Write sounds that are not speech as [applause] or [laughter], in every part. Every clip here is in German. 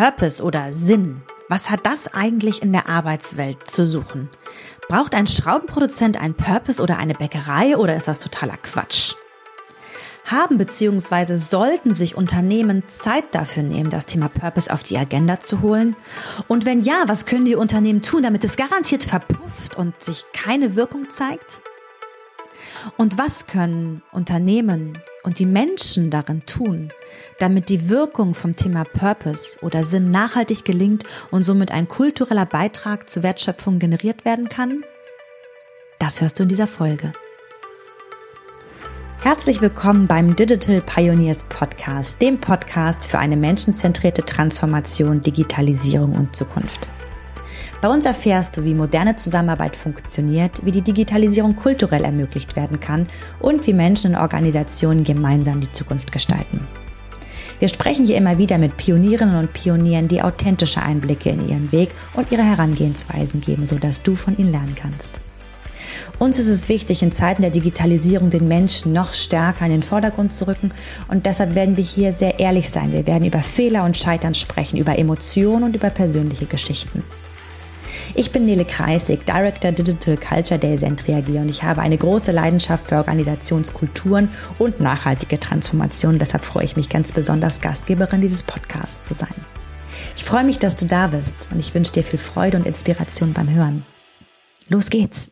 Purpose oder Sinn. Was hat das eigentlich in der Arbeitswelt zu suchen? Braucht ein Schraubenproduzent einen Purpose oder eine Bäckerei oder ist das totaler Quatsch? Haben bzw. sollten sich Unternehmen Zeit dafür nehmen, das Thema Purpose auf die Agenda zu holen? Und wenn ja, was können die Unternehmen tun, damit es garantiert verpufft und sich keine Wirkung zeigt? Und was können Unternehmen und die Menschen darin tun, damit die Wirkung vom Thema Purpose oder Sinn nachhaltig gelingt und somit ein kultureller Beitrag zur Wertschöpfung generiert werden kann? Das hörst du in dieser Folge. Herzlich willkommen beim Digital Pioneers Podcast, dem Podcast für eine menschenzentrierte Transformation, Digitalisierung und Zukunft. Bei uns erfährst du, wie moderne Zusammenarbeit funktioniert, wie die Digitalisierung kulturell ermöglicht werden kann und wie Menschen und Organisationen gemeinsam die Zukunft gestalten. Wir sprechen hier immer wieder mit Pionierinnen und Pionieren, die authentische Einblicke in ihren Weg und ihre Herangehensweisen geben, sodass du von ihnen lernen kannst. Uns ist es wichtig, in Zeiten der Digitalisierung den Menschen noch stärker in den Vordergrund zu rücken und deshalb werden wir hier sehr ehrlich sein. Wir werden über Fehler und Scheitern sprechen, über Emotionen und über persönliche Geschichten. Ich bin Nele Kreisig, Director Digital Culture Day Sentry und ich habe eine große Leidenschaft für Organisationskulturen und nachhaltige Transformation. Deshalb freue ich mich ganz besonders, Gastgeberin dieses Podcasts zu sein. Ich freue mich, dass du da bist und ich wünsche dir viel Freude und Inspiration beim Hören. Los geht's!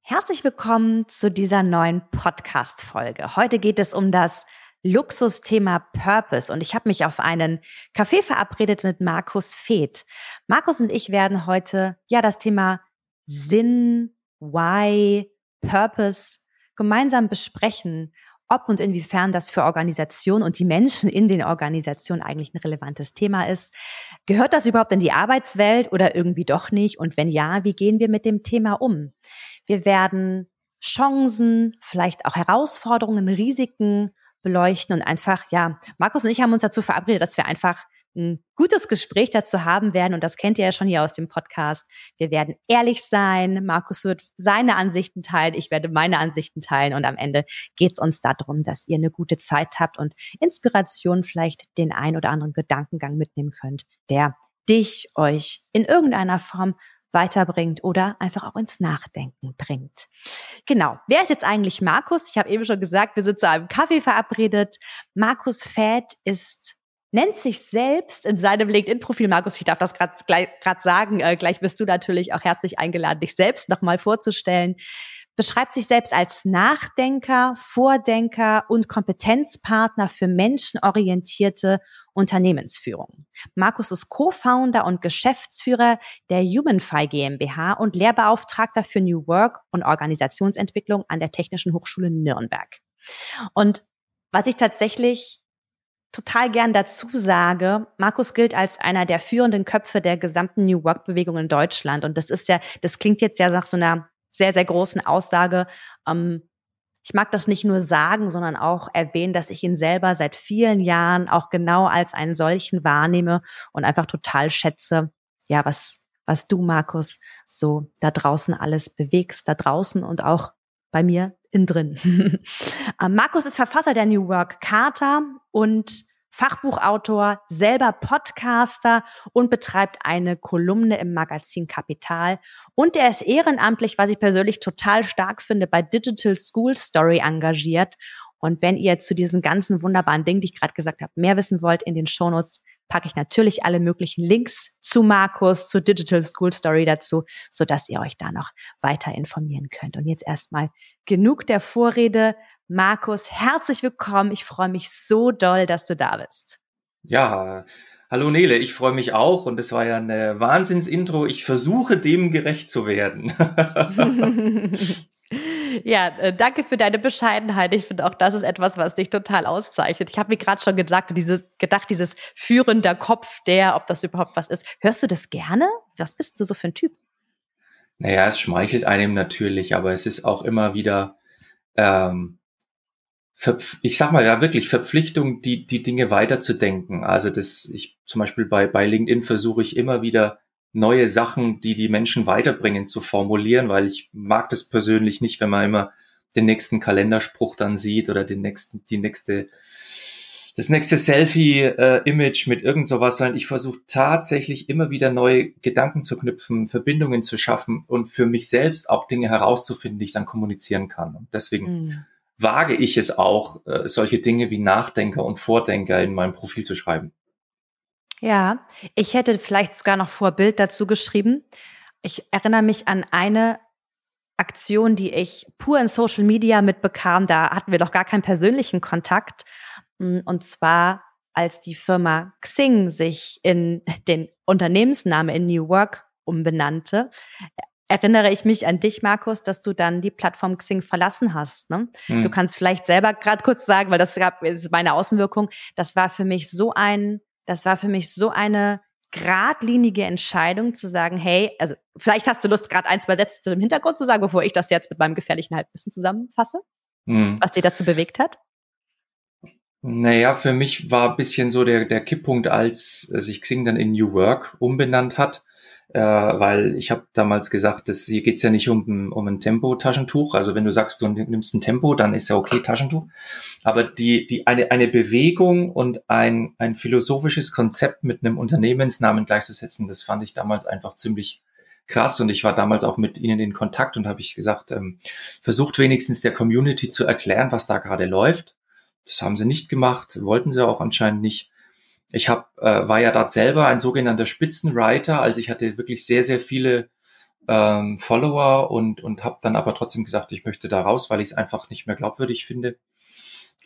Herzlich willkommen zu dieser neuen Podcast-Folge. Heute geht es um das Luxusthema Purpose und ich habe mich auf einen Café verabredet mit Markus Feeth. Markus und ich werden heute ja das Thema Sinn, Why, Purpose gemeinsam besprechen, ob und inwiefern das für Organisationen und die Menschen in den Organisationen eigentlich ein relevantes Thema ist. Gehört das überhaupt in die Arbeitswelt oder irgendwie doch nicht? Und wenn ja, wie gehen wir mit dem Thema um? Wir werden Chancen, vielleicht auch Herausforderungen, Risiken beleuchten und einfach, ja, Markus und ich haben uns dazu verabredet, dass wir einfach ein gutes Gespräch dazu haben werden. Und das kennt ihr ja schon hier aus dem Podcast. Wir werden ehrlich sein. Markus wird seine Ansichten teilen. Ich werde meine Ansichten teilen. Und am Ende geht es uns darum, dass ihr eine gute Zeit habt und Inspiration vielleicht den ein oder anderen Gedankengang mitnehmen könnt, der dich, euch in irgendeiner Form weiterbringt oder einfach auch ins Nachdenken bringt. Genau. Wer ist jetzt eigentlich Markus? Ich habe eben schon gesagt, wir sind zu einem Kaffee verabredet. Markus Fett ist nennt sich selbst in seinem LinkedIn-Profil, Markus, ich darf das gerade sagen, äh, gleich bist du natürlich auch herzlich eingeladen, dich selbst nochmal vorzustellen beschreibt sich selbst als Nachdenker, Vordenker und Kompetenzpartner für menschenorientierte Unternehmensführung. Markus ist Co-Founder und Geschäftsführer der Humanfy GmbH und Lehrbeauftragter für New Work und Organisationsentwicklung an der Technischen Hochschule Nürnberg. Und was ich tatsächlich total gern dazu sage, Markus gilt als einer der führenden Köpfe der gesamten New Work Bewegung in Deutschland. Und das ist ja, das klingt jetzt ja nach so einer sehr, sehr großen Aussage. Ähm, ich mag das nicht nur sagen, sondern auch erwähnen, dass ich ihn selber seit vielen Jahren auch genau als einen solchen wahrnehme und einfach total schätze, ja, was, was du, Markus, so da draußen alles bewegst, da draußen und auch bei mir innen drin. [laughs] Ähm, Markus ist Verfasser der New Work Charta und Fachbuchautor, selber Podcaster und betreibt eine Kolumne im Magazin Kapital. Und er ist ehrenamtlich, was ich persönlich total stark finde, bei Digital School Story engagiert. Und wenn ihr zu diesen ganzen wunderbaren Dingen, die ich gerade gesagt habe, mehr wissen wollt, in den Shownotes packe ich natürlich alle möglichen Links zu Markus, zu Digital School Story dazu, so dass ihr euch da noch weiter informieren könnt. Und jetzt erstmal genug der Vorrede. Markus, herzlich willkommen. Ich freue mich so doll, dass du da bist. Ja, hallo Nele, ich freue mich auch und es war ja eine Wahnsinnsintro. Ich versuche dem gerecht zu werden. [laughs] ja, äh, danke für deine Bescheidenheit. Ich finde auch, das ist etwas, was dich total auszeichnet. Ich habe mir gerade schon gesagt, dieses, gedacht, dieses führender Kopf, der, ob das überhaupt was ist. Hörst du das gerne? Was bist du so für ein Typ? Naja, es schmeichelt einem natürlich, aber es ist auch immer wieder ähm, ich sag mal ja wirklich Verpflichtung, die, die Dinge weiterzudenken. Also das, ich zum Beispiel bei, bei LinkedIn versuche ich immer wieder neue Sachen, die die Menschen weiterbringen, zu formulieren, weil ich mag das persönlich nicht, wenn man immer den nächsten Kalenderspruch dann sieht oder den nächsten, die nächste, das nächste Selfie-Image mit irgend sowas, sondern ich versuche tatsächlich immer wieder neue Gedanken zu knüpfen, Verbindungen zu schaffen und für mich selbst auch Dinge herauszufinden, die ich dann kommunizieren kann. Und deswegen mhm. Wage ich es auch, äh, solche Dinge wie Nachdenker und Vordenker in meinem Profil zu schreiben. Ja, ich hätte vielleicht sogar noch vor Bild dazu geschrieben. Ich erinnere mich an eine Aktion, die ich pur in Social Media mitbekam. Da hatten wir doch gar keinen persönlichen Kontakt. Hm, und zwar, als die Firma Xing sich in den Unternehmensnamen in New Work umbenannte, erinnere ich mich an dich, Markus, dass du dann die Plattform Xing verlassen hast. Ne? Hm. Du kannst vielleicht selber gerade kurz sagen, weil das gab ist meine Außenwirkung. Das war für mich so ein, das war für mich so eine geradlinige Entscheidung zu sagen, hey, also vielleicht hast du Lust, gerade ein, zwei Sätze zu dem Hintergrund zu sagen, bevor ich das jetzt mit meinem gefährlichen Halbwissen zusammenfasse, hm. was dir dazu bewegt hat. Naja, für mich war ein bisschen so der, der Kipppunkt, als sich Xing dann in New Work umbenannt hat, äh, weil ich habe damals gesagt, dass hier geht's ja nicht um, um ein Tempo-Taschentuch. Also wenn du sagst, du nimmst ein Tempo, dann ist ja okay Taschentuch. Aber die, die eine, eine Bewegung und ein, ein philosophisches Konzept mit einem Unternehmensnamen gleichzusetzen, das fand ich damals einfach ziemlich krass und ich war damals auch mit ihnen in Kontakt und habe ich gesagt, ähm, versucht wenigstens der Community zu erklären, was da gerade läuft das haben sie nicht gemacht, wollten sie auch anscheinend nicht. Ich hab, äh, war ja dort selber ein sogenannter Spitzenwriter, also ich hatte wirklich sehr, sehr viele ähm, Follower und, und habe dann aber trotzdem gesagt, ich möchte da raus, weil ich es einfach nicht mehr glaubwürdig finde.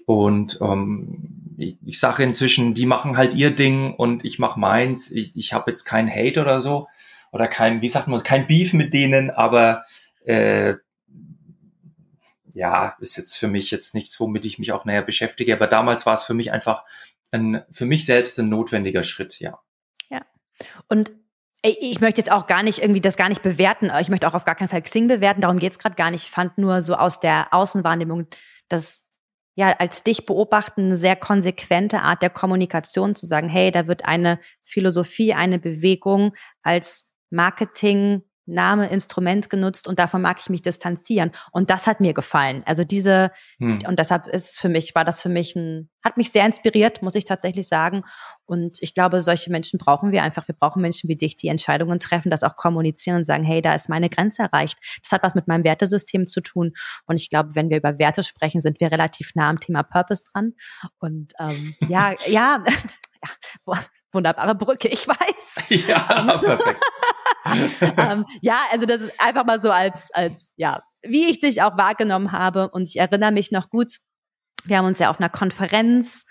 Und ähm, ich, ich sage inzwischen, die machen halt ihr Ding und ich mache meins. Ich, ich habe jetzt keinen Hate oder so oder kein, wie sagt man, kein Beef mit denen, aber äh, ja, ist jetzt für mich jetzt nichts, womit ich mich auch näher beschäftige. Aber damals war es für mich einfach ein, für mich selbst ein notwendiger Schritt, ja. Ja. Und ich möchte jetzt auch gar nicht irgendwie das gar nicht bewerten. Ich möchte auch auf gar keinen Fall Xing bewerten. Darum geht's gerade gar nicht. Ich fand nur so aus der Außenwahrnehmung, dass ja als dich beobachten eine sehr konsequente Art der Kommunikation zu sagen, hey, da wird eine Philosophie, eine Bewegung als Marketing Name, Instrument genutzt und davon mag ich mich distanzieren. Und das hat mir gefallen. Also diese, hm. und deshalb ist für mich, war das für mich ein, hat mich sehr inspiriert, muss ich tatsächlich sagen. Und ich glaube, solche Menschen brauchen wir einfach. Wir brauchen Menschen wie dich, die Entscheidungen treffen, das auch kommunizieren und sagen, hey, da ist meine Grenze erreicht. Das hat was mit meinem Wertesystem zu tun. Und ich glaube, wenn wir über Werte sprechen, sind wir relativ nah am Thema Purpose dran. Und ähm, ja, [laughs] ja, [laughs] ja, wunderbare Brücke, ich weiß. Ja, [laughs] perfekt. [laughs] ähm, ja, also das ist einfach mal so als, als, ja, wie ich dich auch wahrgenommen habe. Und ich erinnere mich noch gut, wir haben uns ja auf einer Konferenz,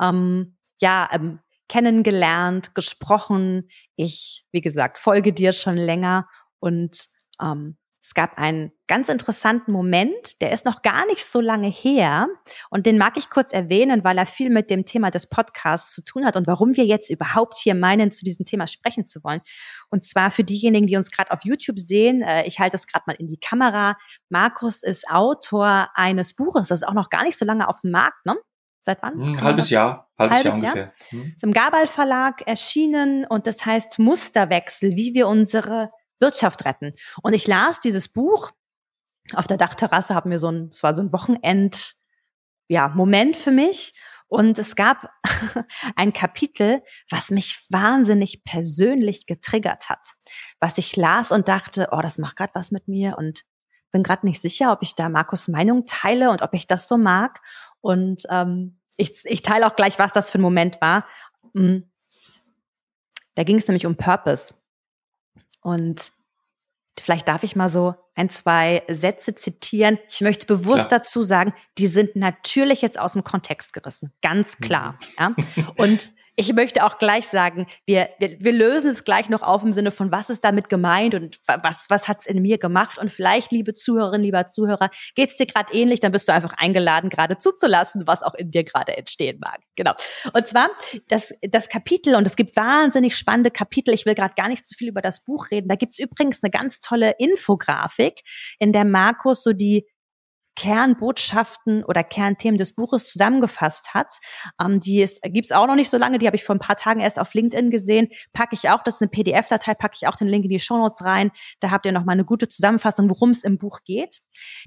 ähm, ja, ähm, kennengelernt, gesprochen. Ich, wie gesagt, folge dir schon länger und ähm, es gab einen ganz interessanten Moment, der ist noch gar nicht so lange her und den mag ich kurz erwähnen, weil er viel mit dem Thema des Podcasts zu tun hat und warum wir jetzt überhaupt hier meinen, zu diesem Thema sprechen zu wollen. Und zwar für diejenigen, die uns gerade auf YouTube sehen, äh, ich halte es gerade mal in die Kamera. Markus ist Autor eines Buches, das ist auch noch gar nicht so lange auf dem Markt, ne? Seit wann? Ein hm, halbes Jahr, halbes, halbes Jahr ungefähr. Jahr. Hm. Ist im Gabal Verlag erschienen und das heißt Musterwechsel, wie wir unsere Wirtschaft retten. Und ich las dieses Buch auf der Dachterrasse, habe mir so ein, es war so ein Wochenend, ja, Moment für mich. Und es gab [laughs] ein Kapitel, was mich wahnsinnig persönlich getriggert hat, was ich las und dachte, oh, das macht gerade was mit mir und bin gerade nicht sicher, ob ich da Markus Meinung teile und ob ich das so mag. Und ähm, ich, ich teile auch gleich, was das für ein Moment war. Hm. Da ging es nämlich um Purpose. Und vielleicht darf ich mal so ein, zwei Sätze zitieren. Ich möchte bewusst klar. dazu sagen, die sind natürlich jetzt aus dem Kontext gerissen. Ganz klar. Mhm. Ja? Und [laughs] ich möchte auch gleich sagen, wir, wir, wir lösen es gleich noch auf im Sinne von, was ist damit gemeint und was, was hat's in mir gemacht? Und vielleicht, liebe Zuhörerinnen, lieber Zuhörer, geht's dir gerade ähnlich, dann bist du einfach eingeladen, gerade zuzulassen, was auch in dir gerade entstehen mag. Genau. Und zwar das, das Kapitel, und es gibt wahnsinnig spannende Kapitel, ich will gerade gar nicht zu viel über das Buch reden. Da gibt's übrigens eine ganz tolle Infografik, in der Markus so die Kernbotschaften oder Kernthemen des Buches zusammengefasst hat. Ähm, die gibt es auch noch nicht so lange, die habe ich vor ein paar Tagen erst auf LinkedIn gesehen. Packe ich auch, das ist eine PDF-Datei, packe ich auch den Link in die Shownotes rein. Da habt ihr noch mal eine gute Zusammenfassung, worum es im Buch geht.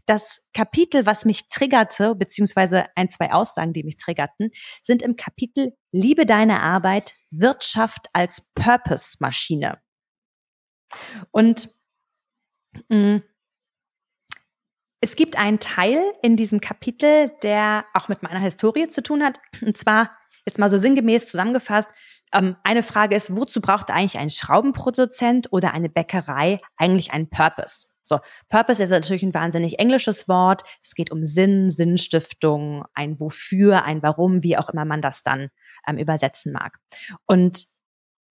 Das Kapitel, was mich triggerte, beziehungsweise ein, zwei Aussagen, die mich triggerten, sind im Kapitel Liebe deine Arbeit, Wirtschaft als Purpose-Maschine. Und mh, mm, es gibt einen Teil in diesem Kapitel, der auch mit meiner Historie zu tun hat. Und zwar, jetzt mal so sinngemäß zusammengefasst, ähm, eine Frage ist, wozu braucht eigentlich ein Schraubenproduzent oder eine Bäckerei eigentlich einen Purpose? So, Purpose ist natürlich ein wahnsinnig englisches Wort. Es geht um Sinn, Sinnstiftung, ein Wofür, ein Warum, wie auch immer man das dann ähm, übersetzen mag. Und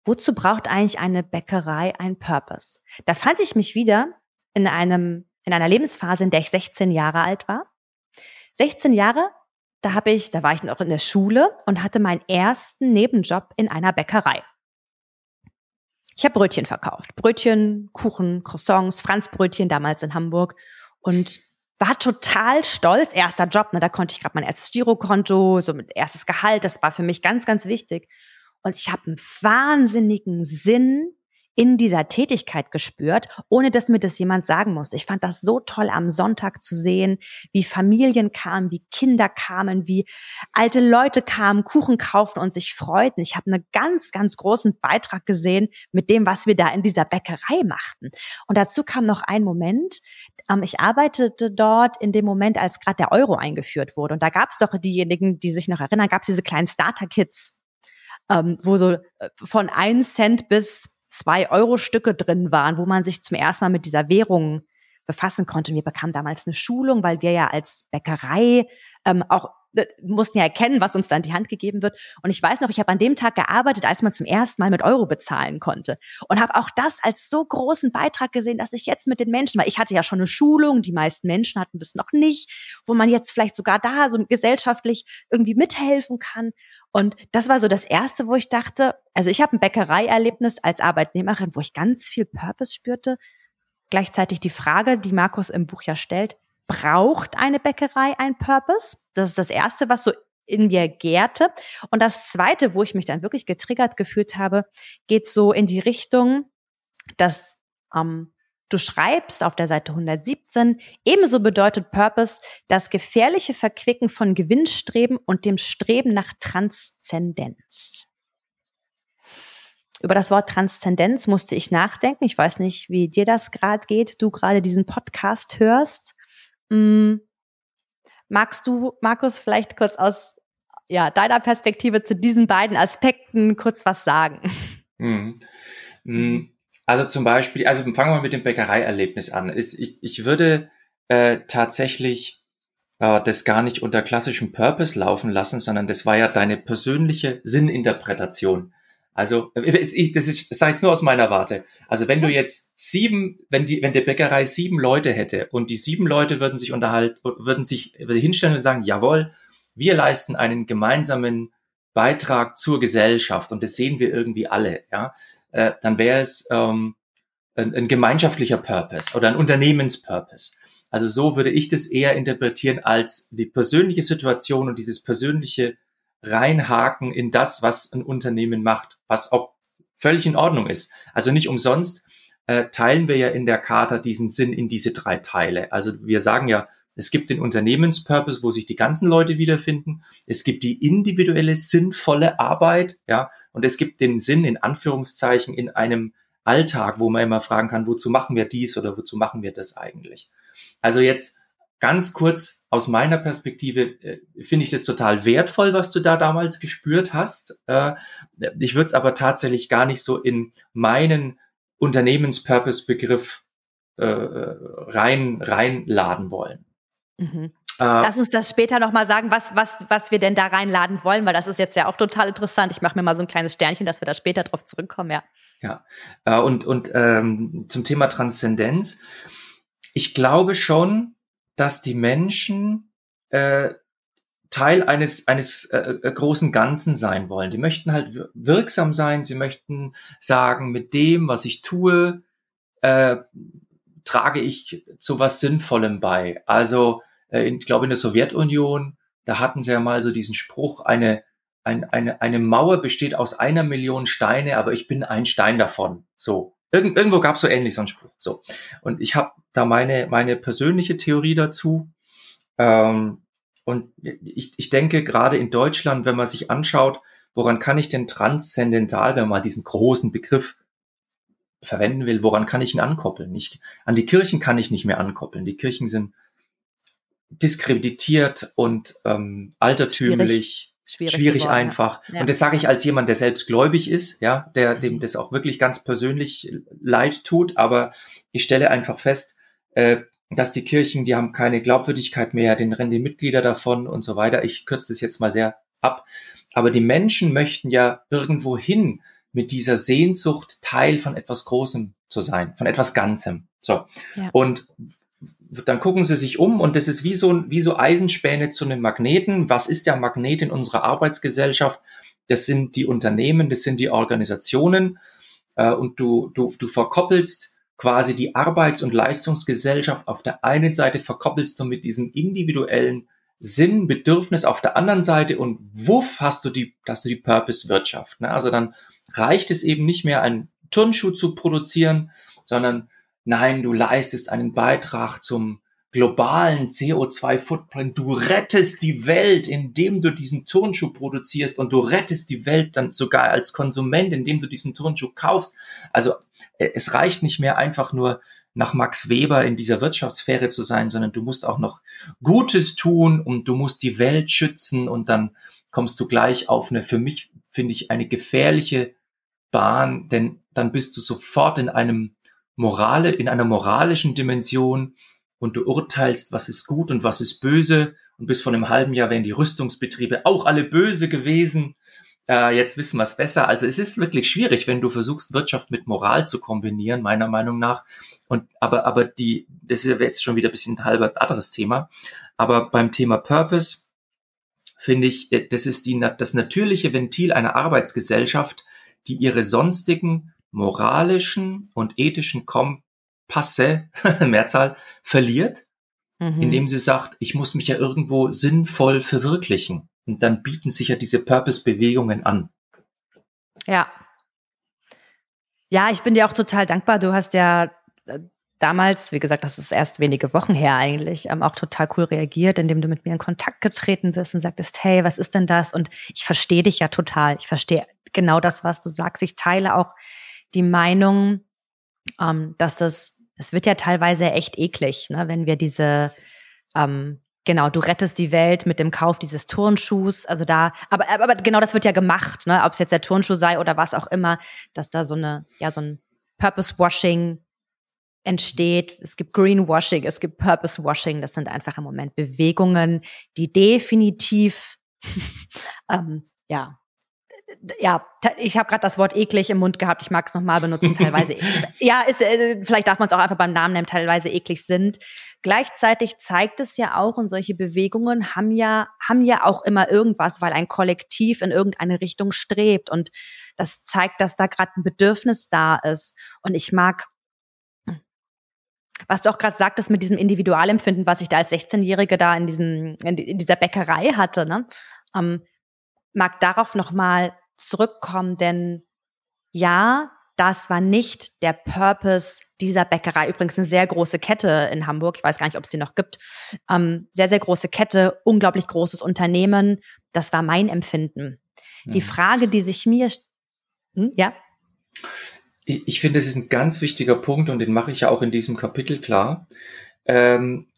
wozu braucht eigentlich eine Bäckerei ein Purpose? Da fand ich mich wieder in einem in einer Lebensphase, in der ich 16 Jahre alt war. 16 Jahre, da habe ich, da war ich noch in der Schule und hatte meinen ersten Nebenjob in einer Bäckerei. Ich habe Brötchen verkauft. Brötchen, Kuchen, Croissants, Franzbrötchen damals in Hamburg und war total stolz. Erster Job, ne, da konnte ich gerade mein erstes Girokonto, so mit erstes Gehalt, das war für mich ganz, ganz wichtig. Und ich habe einen wahnsinnigen Sinn in dieser Tätigkeit gespürt, ohne dass mir das jemand sagen musste. Ich fand das so toll am Sonntag zu sehen, wie Familien kamen, wie Kinder kamen, wie alte Leute kamen, Kuchen kauften und sich freuten. Ich habe einen ganz, ganz großen Beitrag gesehen mit dem, was wir da in dieser Bäckerei machten. Und dazu kam noch ein Moment. Ähm, ich arbeitete dort in dem Moment, als gerade der Euro eingeführt wurde. Und da gab es doch diejenigen, die sich noch erinnern, gab es diese kleinen Starter-Kits, ähm, wo so äh, von 1 Cent bis zwei Euro Stücke drin waren, wo man sich zum ersten Mal mit dieser Währung befassen konnte. Wir bekamen damals eine Schulung, weil wir ja als Bäckerei ähm, auch mussten ja erkennen, was uns dann die Hand gegeben wird. Und ich weiß noch, ich habe an dem Tag gearbeitet, als man zum ersten Mal mit Euro bezahlen konnte. Und habe auch das als so großen Beitrag gesehen, dass ich jetzt mit den Menschen, weil ich hatte ja schon eine Schulung, die meisten Menschen hatten das noch nicht, wo man jetzt vielleicht sogar da so gesellschaftlich irgendwie mithelfen kann. Und das war so das Erste, wo ich dachte, also ich habe ein Bäckereierlebnis als Arbeitnehmerin, wo ich ganz viel Purpose spürte, Gleichzeitig die Frage, die Markus im Buch ja stellt, braucht eine Bäckerei ein Purpose? Das ist das Erste, was so in mir gärte. Und das Zweite, wo ich mich dann wirklich getriggert gefühlt habe, geht so in die Richtung, dass ähm, du schreibst auf der Seite 117, ebenso bedeutet Purpose das gefährliche Verquicken von Gewinnstreben und dem Streben nach Transzendenz. Über das Wort Transzendenz musste ich nachdenken. Ich weiß nicht, wie dir das gerade geht, du gerade diesen Podcast hörst. Hm. Magst du, Markus, vielleicht kurz aus ja, deiner Perspektive zu diesen beiden Aspekten kurz was sagen? Hm. [laughs] hm. Also zum Beispiel, also fangen wir mit dem Bäckereierlebnis an. Ich, ich, ich würde äh, tatsächlich äh, das gar nicht unter klassischem Purpose laufen lassen, sondern das war ja deine persönliche Sinninterpretation. Also, ich, das ist, das sage ich nur aus meiner Warte. Also, wenn du jetzt sieben, wenn die, wenn der Bäckerei sieben Leute hätte und die sieben Leute würden sich unterhalten, würden sich hinstellen und sagen, jawohl, wir leisten einen gemeinsamen Beitrag zur Gesellschaft und das sehen wir irgendwie alle, ja, äh, dann wäre es ähm, ein, ein gemeinschaftlicher Purpose oder ein Unternehmenspurpose. Also so würde ich das eher interpretieren als die persönliche Situation und dieses persönliche reinhaken in das, was ein Unternehmen macht, was auch völlig in Ordnung ist. Also nicht umsonst äh, teilen wir ja in der Charta diesen Sinn in diese drei Teile. Also wir sagen ja, es gibt den Unternehmenspurpose, wo sich die ganzen Leute wiederfinden. Es gibt die individuelle sinnvolle Arbeit, ja, und es gibt den Sinn in Anführungszeichen in einem Alltag, wo man immer fragen kann, wozu machen wir dies oder wozu machen wir das eigentlich? Also jetzt ganz kurz aus meiner Perspektive äh, finde ich das total wertvoll, was du da damals gespürt hast. Äh, ich würde es aber tatsächlich gar nicht so in meinen Unternehmenspurpose-Begriff äh, rein reinladen wollen. Mhm. Äh, Lass uns das später nochmal sagen, was, was, was wir denn da reinladen wollen, weil das ist jetzt ja auch total interessant. Ich mache mir mal so ein kleines Sternchen, dass wir da später drauf zurückkommen, ja. Ja, äh, und, und ähm, zum Thema Transzendenz. Ich glaube schon, dass die Menschen äh, Teil eines eines äh, äh, großen Ganzen sein wollen. Die möchten halt wirksam sein. Sie möchten sagen, mit dem, was ich tue, äh, trage ich zu was Sinnvollem bei. Also äh, in, ich glaube in der Sowjetunion, da hatten sie ja mal so diesen Spruch, eine, ein, eine, eine Mauer besteht aus einer Million Steine, aber ich bin ein Stein davon. So. Irgend, irgendwo gab es so ähnlich so einen Spruch. So. Und ich habe da meine, meine persönliche Theorie dazu. Ähm, und ich, ich denke, gerade in Deutschland, wenn man sich anschaut, woran kann ich denn transzendental, wenn man mal diesen großen Begriff verwenden will, woran kann ich ihn ankoppeln? Ich, an die Kirchen kann ich nicht mehr ankoppeln. Die Kirchen sind diskreditiert und ähm, altertümlich. Schwierig, schwierig geworden, einfach. Ja. Und das sage ich als jemand, der selbst gläubig ist, ja, der dem das auch wirklich ganz persönlich leid tut. Aber ich stelle einfach fest, äh, dass die Kirchen, die haben keine Glaubwürdigkeit mehr, den rennen die Mitglieder davon und so weiter. Ich kürze das jetzt mal sehr ab. Aber die Menschen möchten ja irgendwo hin mit dieser Sehnsucht, Teil von etwas Großem zu sein, von etwas Ganzem. So. Ja. Und dann gucken sie sich um und das ist wie so, wie so Eisenspäne zu einem Magneten. Was ist der Magnet in unserer Arbeitsgesellschaft? Das sind die Unternehmen, das sind die Organisationen äh, und du, du, du verkoppelst quasi die Arbeits- und Leistungsgesellschaft. Auf der einen Seite verkoppelst du mit diesem individuellen Sinn, Bedürfnis auf der anderen Seite und wuff hast du die, hast du die Purpose-Wirtschaft. Ne? Also dann reicht es eben nicht mehr, einen Turnschuh zu produzieren, sondern Nein, du leistest einen Beitrag zum globalen CO2-Footprint. Du rettest die Welt, indem du diesen Turnschuh produzierst und du rettest die Welt dann sogar als Konsument, indem du diesen Turnschuh kaufst. Also äh, es reicht nicht mehr einfach nur nach Max Weber in dieser Wirtschaftssphäre zu sein, sondern du musst auch noch Gutes tun und du musst die Welt schützen und dann kommst du gleich auf eine, für mich finde ich, eine gefährliche Bahn, denn dann bist du sofort in einem Morale, in einer moralischen Dimension und du urteilst, was ist gut und was ist böse. Und bis vor einem halben Jahr wären die Rüstungsbetriebe auch alle böse gewesen. Äh, jetzt wissen wir es besser. Also es ist wirklich schwierig, wenn du versuchst, Wirtschaft mit Moral zu kombinieren, meiner Meinung nach. Und aber, aber die, das ist jetzt schon wieder ein bisschen ein halber anderes Thema. Aber beim Thema Purpose finde ich, äh, das ist die, das natürliche Ventil einer Arbeitsgesellschaft, die ihre sonstigen moralischen und ethischen Kompasse, [laughs] Mehrzahl, verliert, mhm. indem sie sagt, ich muss mich ja irgendwo sinnvoll verwirklichen. Und dann bieten sich ja diese Purpose-Bewegungen an. Ja. Ja, ich bin dir auch total dankbar. Du hast ja äh, damals, wie gesagt, das ist erst wenige Wochen her eigentlich, ähm, auch total cool reagiert, indem du mit mir in Kontakt getreten bist und sagtest, hey, was ist denn das? Und ich verstehe dich ja total. Ich verstehe genau das, was du sagst. Ich teile auch die Meinung, ähm, dass das, es wird ja teilweise echt eklig, ne, wenn wir diese, ähm, genau, du rettest die Welt mit dem Kauf dieses Turnschuhs, also da, aber, aber genau das wird ja gemacht, ne, ob es jetzt der Turnschuh sei oder was auch immer, dass da so eine, ja, so ein Purpose-Washing entsteht. Es gibt Greenwashing, es gibt Purpose-Washing. Das sind einfach im Moment Bewegungen, die definitiv [laughs] ähm, ja ja, ich habe gerade das Wort eklig im Mund gehabt. Ich mag es nochmal benutzen, teilweise. [laughs] ja, ist, äh, vielleicht darf man es auch einfach beim Namen nennen, teilweise eklig sind. Gleichzeitig zeigt es ja auch, und solche Bewegungen haben ja, haben ja auch immer irgendwas, weil ein Kollektiv in irgendeine Richtung strebt. Und das zeigt, dass da gerade ein Bedürfnis da ist. Und ich mag was du auch gerade sagtest mit diesem Individualempfinden, was ich da als 16-Jährige da in diesem in dieser Bäckerei hatte, ne? Ähm, mag darauf nochmal zurückkommen, denn ja, das war nicht der Purpose dieser Bäckerei. Übrigens eine sehr große Kette in Hamburg. Ich weiß gar nicht, ob es die noch gibt. Ähm, sehr, sehr große Kette, unglaublich großes Unternehmen. Das war mein Empfinden. Mhm. Die Frage, die sich mir, hm, ja? Ich, ich finde, das ist ein ganz wichtiger Punkt und den mache ich ja auch in diesem Kapitel klar. Ähm,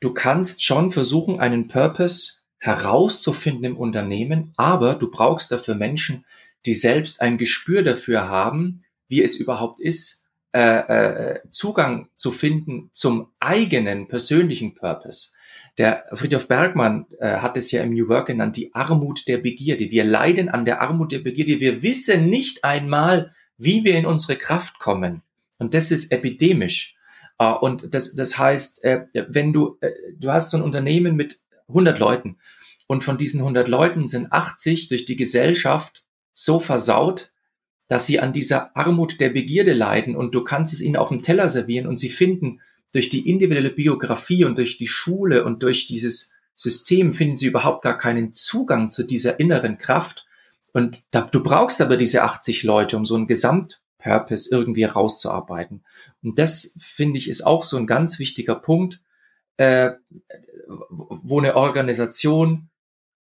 du kannst schon versuchen, einen Purpose herauszufinden im Unternehmen, aber du brauchst dafür Menschen, die selbst ein Gespür dafür haben, wie es überhaupt ist, äh, äh, Zugang zu finden zum eigenen persönlichen Purpose. Der Friedhof Bergmann äh, hat es ja im New Work genannt, die Armut der Begierde. Wir leiden an der Armut der Begierde. Wir wissen nicht einmal, wie wir in unsere Kraft kommen. Und das ist epidemisch. Äh, und das, das heißt, äh, wenn du, äh, du hast so ein Unternehmen mit 100 Leuten. Und von diesen 100 Leuten sind 80 durch die Gesellschaft so versaut, dass sie an dieser Armut der Begierde leiden und du kannst es ihnen auf dem Teller servieren und sie finden durch die individuelle Biografie und durch die Schule und durch dieses System finden sie überhaupt gar keinen Zugang zu dieser inneren Kraft. Und da, du brauchst aber diese 80 Leute, um so einen Gesamtpurpose irgendwie rauszuarbeiten. Und das finde ich ist auch so ein ganz wichtiger Punkt, äh, wo eine Organisation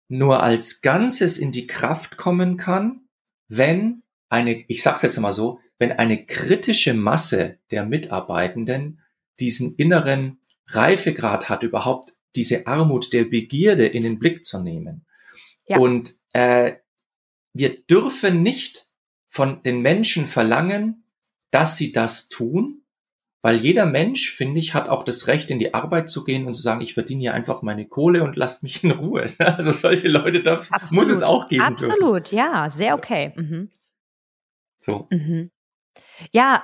nur als Ganzes in die Kraft kommen kann, wenn eine, ich sag's jetzt mal so, wenn eine kritische Masse der Mitarbeitenden diesen inneren Reifegrad hat, überhaupt diese Armut der Begierde in den Blick zu nehmen. Ja. Und äh, wir dürfen nicht von den Menschen verlangen, dass sie das tun, weil jeder Mensch, finde ich, hat auch das Recht, in die Arbeit zu gehen und zu sagen, ich verdiene hier einfach meine Kohle und lasst mich in Ruhe. [laughs] Also solche Leute darf, muss es auch geben. Absolut, dürfen. ja, sehr okay. Mhm. So. Mhm. Ja,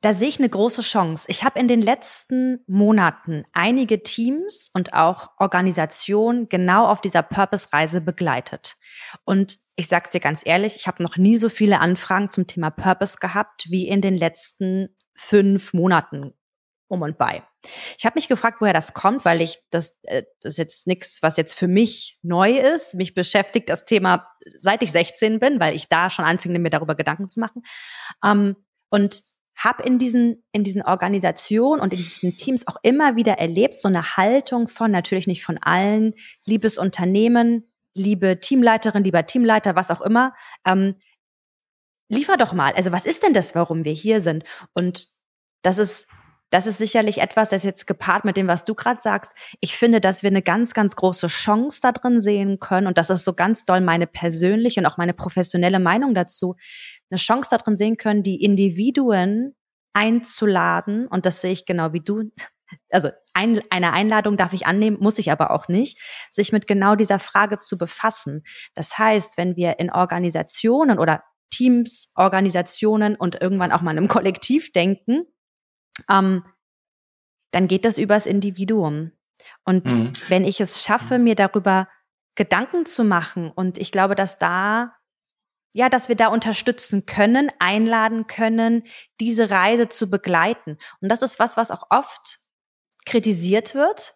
da sehe ich eine große Chance. Ich habe in den letzten Monaten einige Teams und auch Organisationen genau auf dieser Purpose-Reise begleitet. Und ich sage es dir ganz ehrlich, ich habe noch nie so viele Anfragen zum Thema Purpose gehabt wie in den letzten fünf Monaten um und bei. Ich habe mich gefragt, woher das kommt, weil ich das, äh, das ist jetzt nichts, was jetzt für mich neu ist. Mich beschäftigt das Thema, seit ich 16 bin, weil ich da schon anfing, mir darüber Gedanken zu machen. Ähm, und habe in diesen, in diesen Organisationen und in diesen Teams auch immer wieder erlebt, so eine Haltung von, natürlich nicht von allen, liebes Unternehmen, liebe Teamleiterin, lieber Teamleiter, was auch immer, ähm, liefer doch mal. Also was ist denn das, warum wir hier sind? Und das ist, das ist sicherlich etwas, das jetzt gepaart mit dem, was du gerade sagst. Ich finde, dass wir eine ganz, ganz große Chance da drin sehen können. Und das ist so ganz doll meine persönliche und auch meine professionelle Meinung dazu, eine Chance darin sehen können, die Individuen einzuladen. Und das sehe ich genau wie du. [laughs] Also ein, eine Einladung darf ich annehmen, muss ich aber auch nicht, sich mit genau dieser Frage zu befassen. Das heißt, wenn wir in Organisationen oder Teams, Organisationen und irgendwann auch mal einem [laughs] Kollektiv denken, ähm, dann geht das übers Individuum. Und mhm. wenn ich es schaffe, mir darüber Gedanken zu machen, und ich glaube, dass da ja, dass wir da unterstützen können, einladen können, diese Reise zu begleiten. Und das ist was, was auch oft kritisiert wird.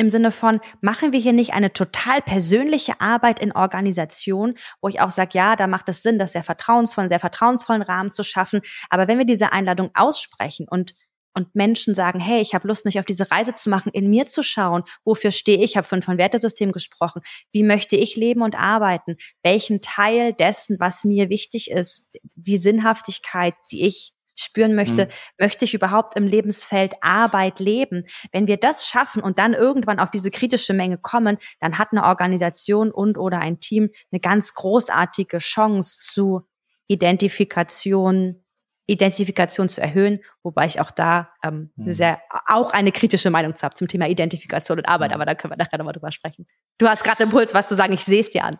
Im Sinne von, machen wir hier nicht eine total persönliche Arbeit in Organisation, wo ich auch sage, ja, da macht es Sinn, das sehr vertrauensvollen, sehr vertrauensvollen Rahmen zu schaffen. Aber wenn wir diese Einladung aussprechen und und Menschen sagen, hey, ich habe Lust, mich auf diese Reise zu machen, in mir zu schauen, wofür stehe ich, ich habe von, von Wertesystem gesprochen, wie möchte ich leben und arbeiten, welchen Teil dessen, was mir wichtig ist, die Sinnhaftigkeit, die ich spüren möchte, mhm. möchte ich überhaupt im Lebensfeld Arbeit leben? Wenn wir das schaffen und dann irgendwann auf diese kritische Menge kommen, dann hat eine Organisation und oder ein Team eine ganz großartige Chance zu Identifikation, Identifikation zu erhöhen, wobei ich auch da ähm, eine mhm. sehr, auch eine kritische Meinung zu habe zum Thema Identifikation und Arbeit, aber da können wir nachher nochmal drüber sprechen. Du hast gerade Impuls, was zu sagen, ich sehe es dir an.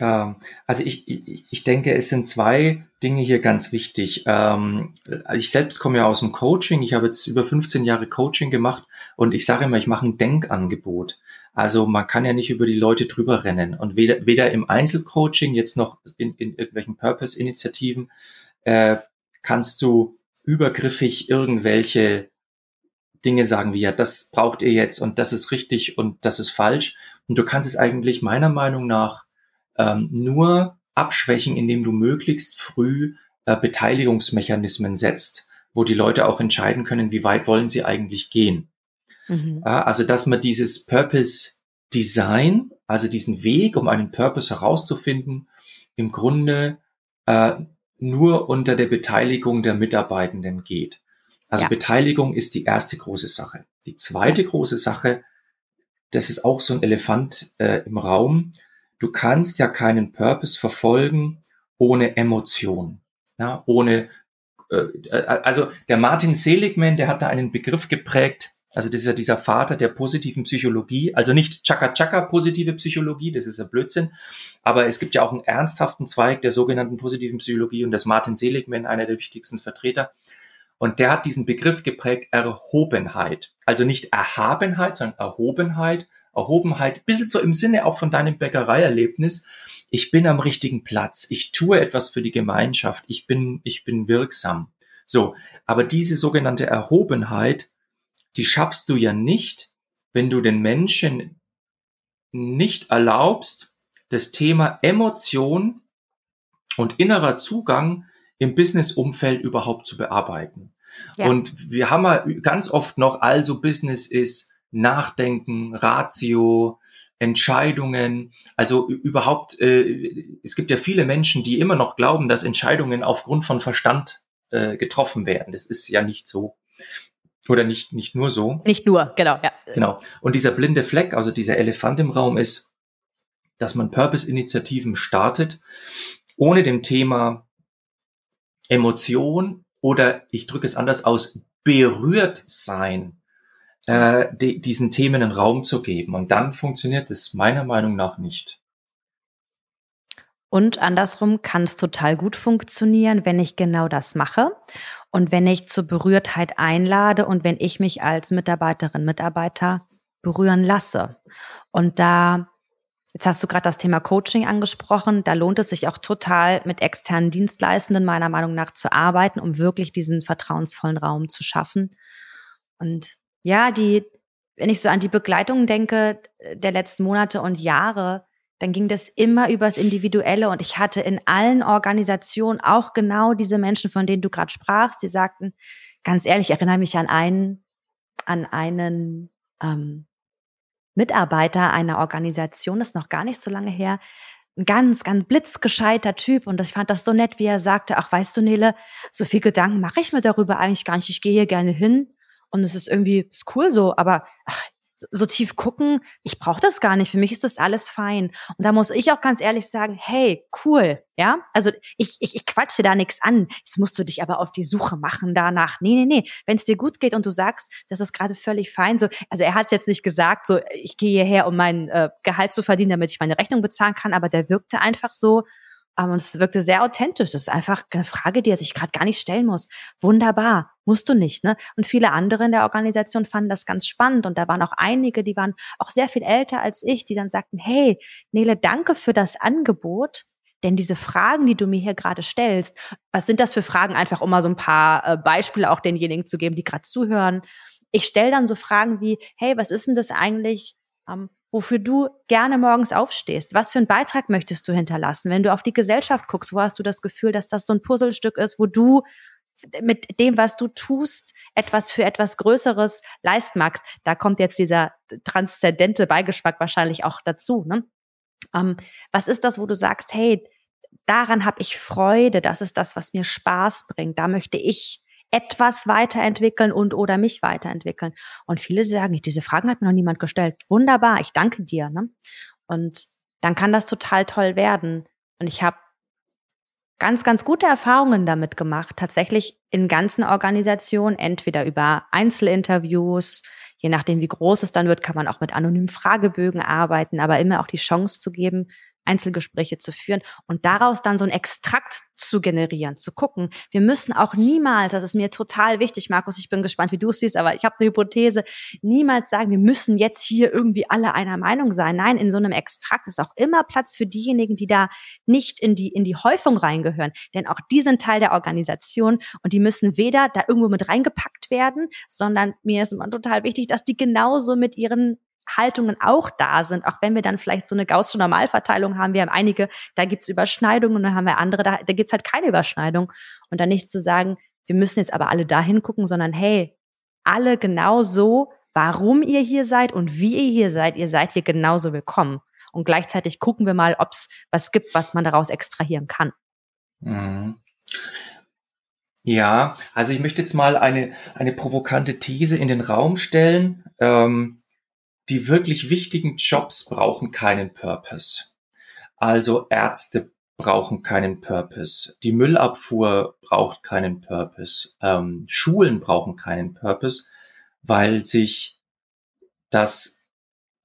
Ähm, also ich, ich, ich denke, es sind zwei Dinge hier ganz wichtig. Ähm, also ich selbst komme ja aus dem Coaching, ich habe jetzt über 15 Jahre Coaching gemacht und ich sage immer, ich mache ein Denkangebot. Also man kann ja nicht über die Leute drüber rennen und weder, weder im Einzelcoaching jetzt noch in, in irgendwelchen Purpose-Initiativen äh, kannst du übergriffig irgendwelche Dinge sagen wie, ja, das braucht ihr jetzt und das ist richtig und das ist falsch. Und du kannst es eigentlich meiner Meinung nach ähm, nur abschwächen, indem du möglichst früh äh, Beteiligungsmechanismen setzt, wo die Leute auch entscheiden können, wie weit wollen sie eigentlich gehen. Mhm. Ja, also, dass man dieses Purpose Design, also diesen Weg, um einen Purpose herauszufinden, im Grunde äh, nur unter der Beteiligung der Mitarbeitenden geht. Also ja. Beteiligung ist die erste große Sache. Die zweite große Sache, das ist auch so ein Elefant äh, im Raum. Du kannst ja keinen Purpose verfolgen ohne Emotion, ja, ohne äh, äh also der Martin Seligman, der hat da einen Begriff geprägt, also das ist ja dieser Vater der positiven Psychologie, also nicht Chaka-Chaka positive Psychologie, das ist ja Blödsinn, aber es gibt ja auch einen ernsthaften Zweig der sogenannten positiven Psychologie und das Martin Seligman, einer der wichtigsten Vertreter. Und der hat diesen Begriff geprägt, Erhobenheit. Also nicht Erhabenheit, sondern Erhobenheit. Erhobenheit, bisschen so im Sinne auch von deinem Bäckereierlebnis. Ich bin am richtigen Platz. Ich tue etwas für die Gemeinschaft. Ich bin, ich bin wirksam. So, aber diese sogenannte Erhobenheit, die schaffst du ja nicht, wenn du den Menschen nicht erlaubst, das Thema Emotion und innerer Zugang im Business-Umfeld überhaupt zu bearbeiten. Ja. Und wir haben ja ganz oft noch, also Business ist Nachdenken, Ratio, Entscheidungen, also überhaupt, äh, es gibt ja viele Menschen, die immer noch glauben, dass Entscheidungen aufgrund von Verstand äh, getroffen werden. Das ist ja nicht so. Oder nicht, nicht nur so. Nicht nur, genau, ja. Genau. Und dieser blinde Fleck, also dieser Elefant im Raum ist, dass man Purpose-Initiativen startet, ohne dem Thema Emotion oder ich drücke es anders aus, berührt sein, äh, die, diesen Themen einen Raum zu geben. Und dann funktioniert es meiner Meinung nach nicht. Und andersrum kann es total gut funktionieren, wenn ich genau das mache und wenn ich zur Berührtheit einlade und wenn ich mich als Mitarbeiterin, Mitarbeiter berühren lasse. Und da, jetzt hast du gerade das Thema Coaching angesprochen, da lohnt es sich auch total mit externen Dienstleistenden meiner Meinung nach zu arbeiten, um wirklich diesen vertrauensvollen Raum zu schaffen. Und ja, die, wenn ich so an die Begleitung denke der letzten Monate und Jahre, dann ging das immer übers Individuelle und ich hatte in allen Organisationen auch genau diese Menschen, von denen du gerade sprachst, die sagten, ganz ehrlich, ich erinnere mich an einen, an einen ähm, Mitarbeiter einer Organisation, das ist noch gar nicht so lange her, ein ganz, ganz blitzgescheiter Typ und ich fand das so nett, wie er sagte, ach weißt du Nele, so viel Gedanken mache ich mir darüber eigentlich gar nicht, ich gehe hier gerne hin und es ist irgendwie ist cool so, aber ach, so tief gucken, ich brauche das gar nicht. Für mich ist das alles fein. Und da muss ich auch ganz ehrlich sagen, hey, cool, ja? Also ich, ich, ich quatsche da nichts an. Jetzt musst du dich aber auf die Suche machen danach. Nee, nee, nee. Wenn es dir gut geht und du sagst, das ist gerade völlig fein. So, also er hat es jetzt nicht gesagt, so ich gehe hierher, um mein äh, Gehalt zu verdienen, damit ich meine Rechnung bezahlen kann, aber der wirkte einfach so, aber es wirkte sehr authentisch. Das ist einfach eine Frage, die er sich gerade gar nicht stellen muss. Wunderbar, musst du nicht, ne? Und viele andere in der Organisation fanden das ganz spannend und da waren auch einige, die waren auch sehr viel älter als ich, die dann sagten, hey, Nele, danke für das Angebot. Denn diese Fragen, die du mir hier gerade stellst, was sind das für Fragen? Einfach um mal so ein paar äh, Beispiele auch denjenigen zu geben, die gerade zuhören. Ich stelle dann so Fragen wie, hey, was ist denn das eigentlich, ähm, wofür du gerne morgens aufstehst. Was für einen Beitrag möchtest du hinterlassen? Wenn du auf die Gesellschaft guckst, wo hast du das Gefühl, dass das so ein Puzzlestück ist, wo du mit dem, was du tust, etwas für etwas Größeres leisten magst. Da kommt jetzt dieser transzendente Beigeschmack wahrscheinlich auch dazu. Ne? Ähm, was ist das, wo du sagst, hey, daran habe ich Freude, das ist das, was mir Spaß bringt, da möchte ich etwas weiterentwickeln und oder mich weiterentwickeln. Und viele sagen, diese Fragen hat mir noch niemand gestellt. Wunderbar, ich danke dir. Ne? Und dann kann das total toll werden. Und ich habe ganz, ganz gute Erfahrungen damit gemacht, tatsächlich in ganzen Organisationen, entweder über Einzelinterviews, je nachdem, wie groß es dann wird, kann man auch mit anonymen Fragebögen arbeiten, aber immer auch die Chance zu geben, Einzelgespräche zu führen und daraus dann so ein Extrakt zu generieren, zu gucken. Wir müssen auch niemals, das ist mir total wichtig, Markus, ich bin gespannt, wie du es siehst, aber ich habe eine Hypothese, niemals sagen, wir müssen jetzt hier irgendwie alle einer Meinung sein. Nein, in so einem Extrakt ist auch immer Platz für diejenigen, die da nicht in die, in die Häufung reingehören. Denn auch die sind Teil der Organisation und die müssen weder da irgendwo mit reingepackt werden, sondern mir ist immer total wichtig, dass die genauso mit ihren Haltungen auch da sind, auch wenn wir dann vielleicht so eine gaußsche Normalverteilung haben. Wir haben einige, da gibt's Überschneidungen und dann haben wir andere, da, da gibt's halt keine Überschneidung. Und dann nicht zu sagen, wir müssen jetzt aber alle dahin gucken, sondern hey, alle genau so, warum ihr hier seid und wie ihr hier seid, ihr seid hier genauso willkommen. Und gleichzeitig gucken wir mal, ob's was gibt, was man daraus extrahieren kann. Mhm. Ja, also ich möchte jetzt mal eine, eine provokante These in den Raum stellen. Ähm, die wirklich wichtigen Jobs brauchen keinen Purpose. Also Ärzte brauchen keinen Purpose. Die Müllabfuhr braucht keinen Purpose. Ähm, Schulen brauchen keinen Purpose, weil sich das,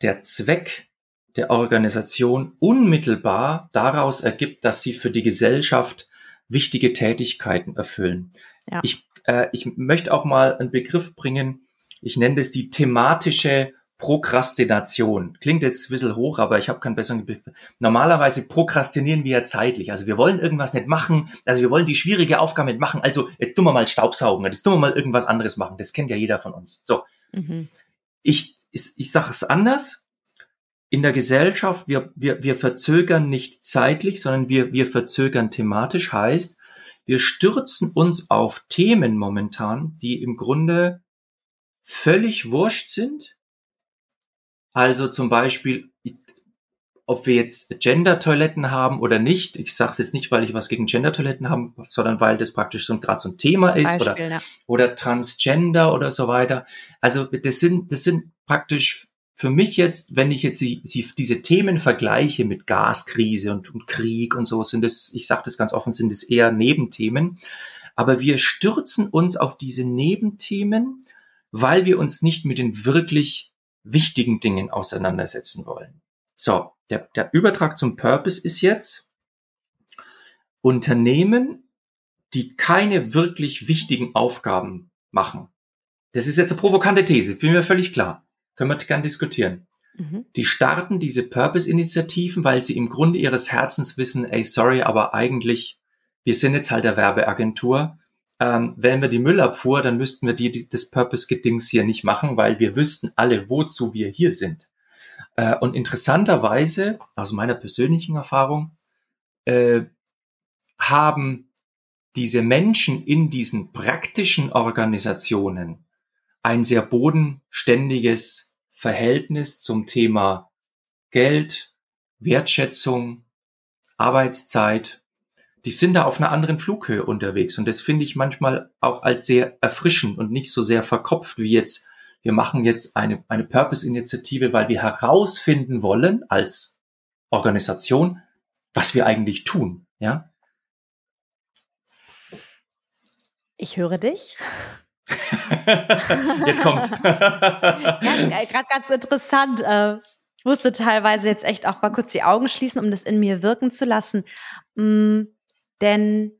der Zweck der Organisation unmittelbar daraus ergibt, dass sie für die Gesellschaft wichtige Tätigkeiten erfüllen. Ja. Ich, äh, ich möchte auch mal einen Begriff bringen, ich nenne das die thematische Prokrastination. Klingt jetzt ein bisschen hoch, aber ich habe keinen besseren Begriff. Normalerweise prokrastinieren wir ja zeitlich. Also wir wollen irgendwas nicht machen. Also wir wollen die schwierige Aufgabe nicht machen. Also jetzt tun wir mal Staubsaugen. Jetzt tun wir mal irgendwas anderes machen. Das kennt ja jeder von uns. So. Mhm. Ich, ich, ich sage es anders. In der Gesellschaft, wir, wir, wir verzögern nicht zeitlich, sondern wir, wir verzögern thematisch. Heißt, wir stürzen uns auf Themen momentan, die im Grunde völlig wurscht sind, also zum Beispiel, ob wir jetzt Gender-Toiletten haben oder nicht. Ich sage es jetzt nicht, weil ich was gegen Gender-Toiletten habe, sondern weil das praktisch so gerade so ein Thema ist Beispiel, oder, ja. oder Transgender oder so weiter. Also das sind, das sind praktisch für mich jetzt, wenn ich jetzt die, die, diese Themen vergleiche mit Gaskrise und, und Krieg und so, sind es, ich sage das ganz offen, sind es eher Nebenthemen. Aber wir stürzen uns auf diese Nebenthemen, weil wir uns nicht mit den wirklich wichtigen Dingen auseinandersetzen wollen. So, der, der Übertrag zum Purpose ist jetzt Unternehmen, die keine wirklich wichtigen Aufgaben machen. Das ist jetzt eine provokante These, bin mir völlig klar. Können wir gern diskutieren. Mhm. Die starten diese Purpose-Initiativen, weil sie im Grunde ihres Herzens wissen, ey, sorry, aber eigentlich, wir sind jetzt halt der Werbeagentur ähm, wären wir die Müllabfuhr, dann müssten wir die, die das Purpose-Gedings hier nicht machen, weil wir wüssten alle, wozu wir hier sind. Äh, und interessanterweise, aus meiner persönlichen Erfahrung, äh, haben diese Menschen in diesen praktischen Organisationen ein sehr bodenständiges Verhältnis zum Thema Geld, Wertschätzung, Arbeitszeit die sind da auf einer anderen Flughöhe unterwegs. Und das finde ich manchmal auch als sehr erfrischend und nicht so sehr verkopft wie jetzt, wir machen jetzt eine, eine Purpose-Initiative, weil wir herausfinden wollen als Organisation, was wir eigentlich tun. Ja? Ich höre dich. [laughs] jetzt kommt's. [laughs] Gerade ganz interessant. Äh, ich musste teilweise jetzt echt auch mal kurz die Augen schließen, um das in mir wirken zu lassen. Denn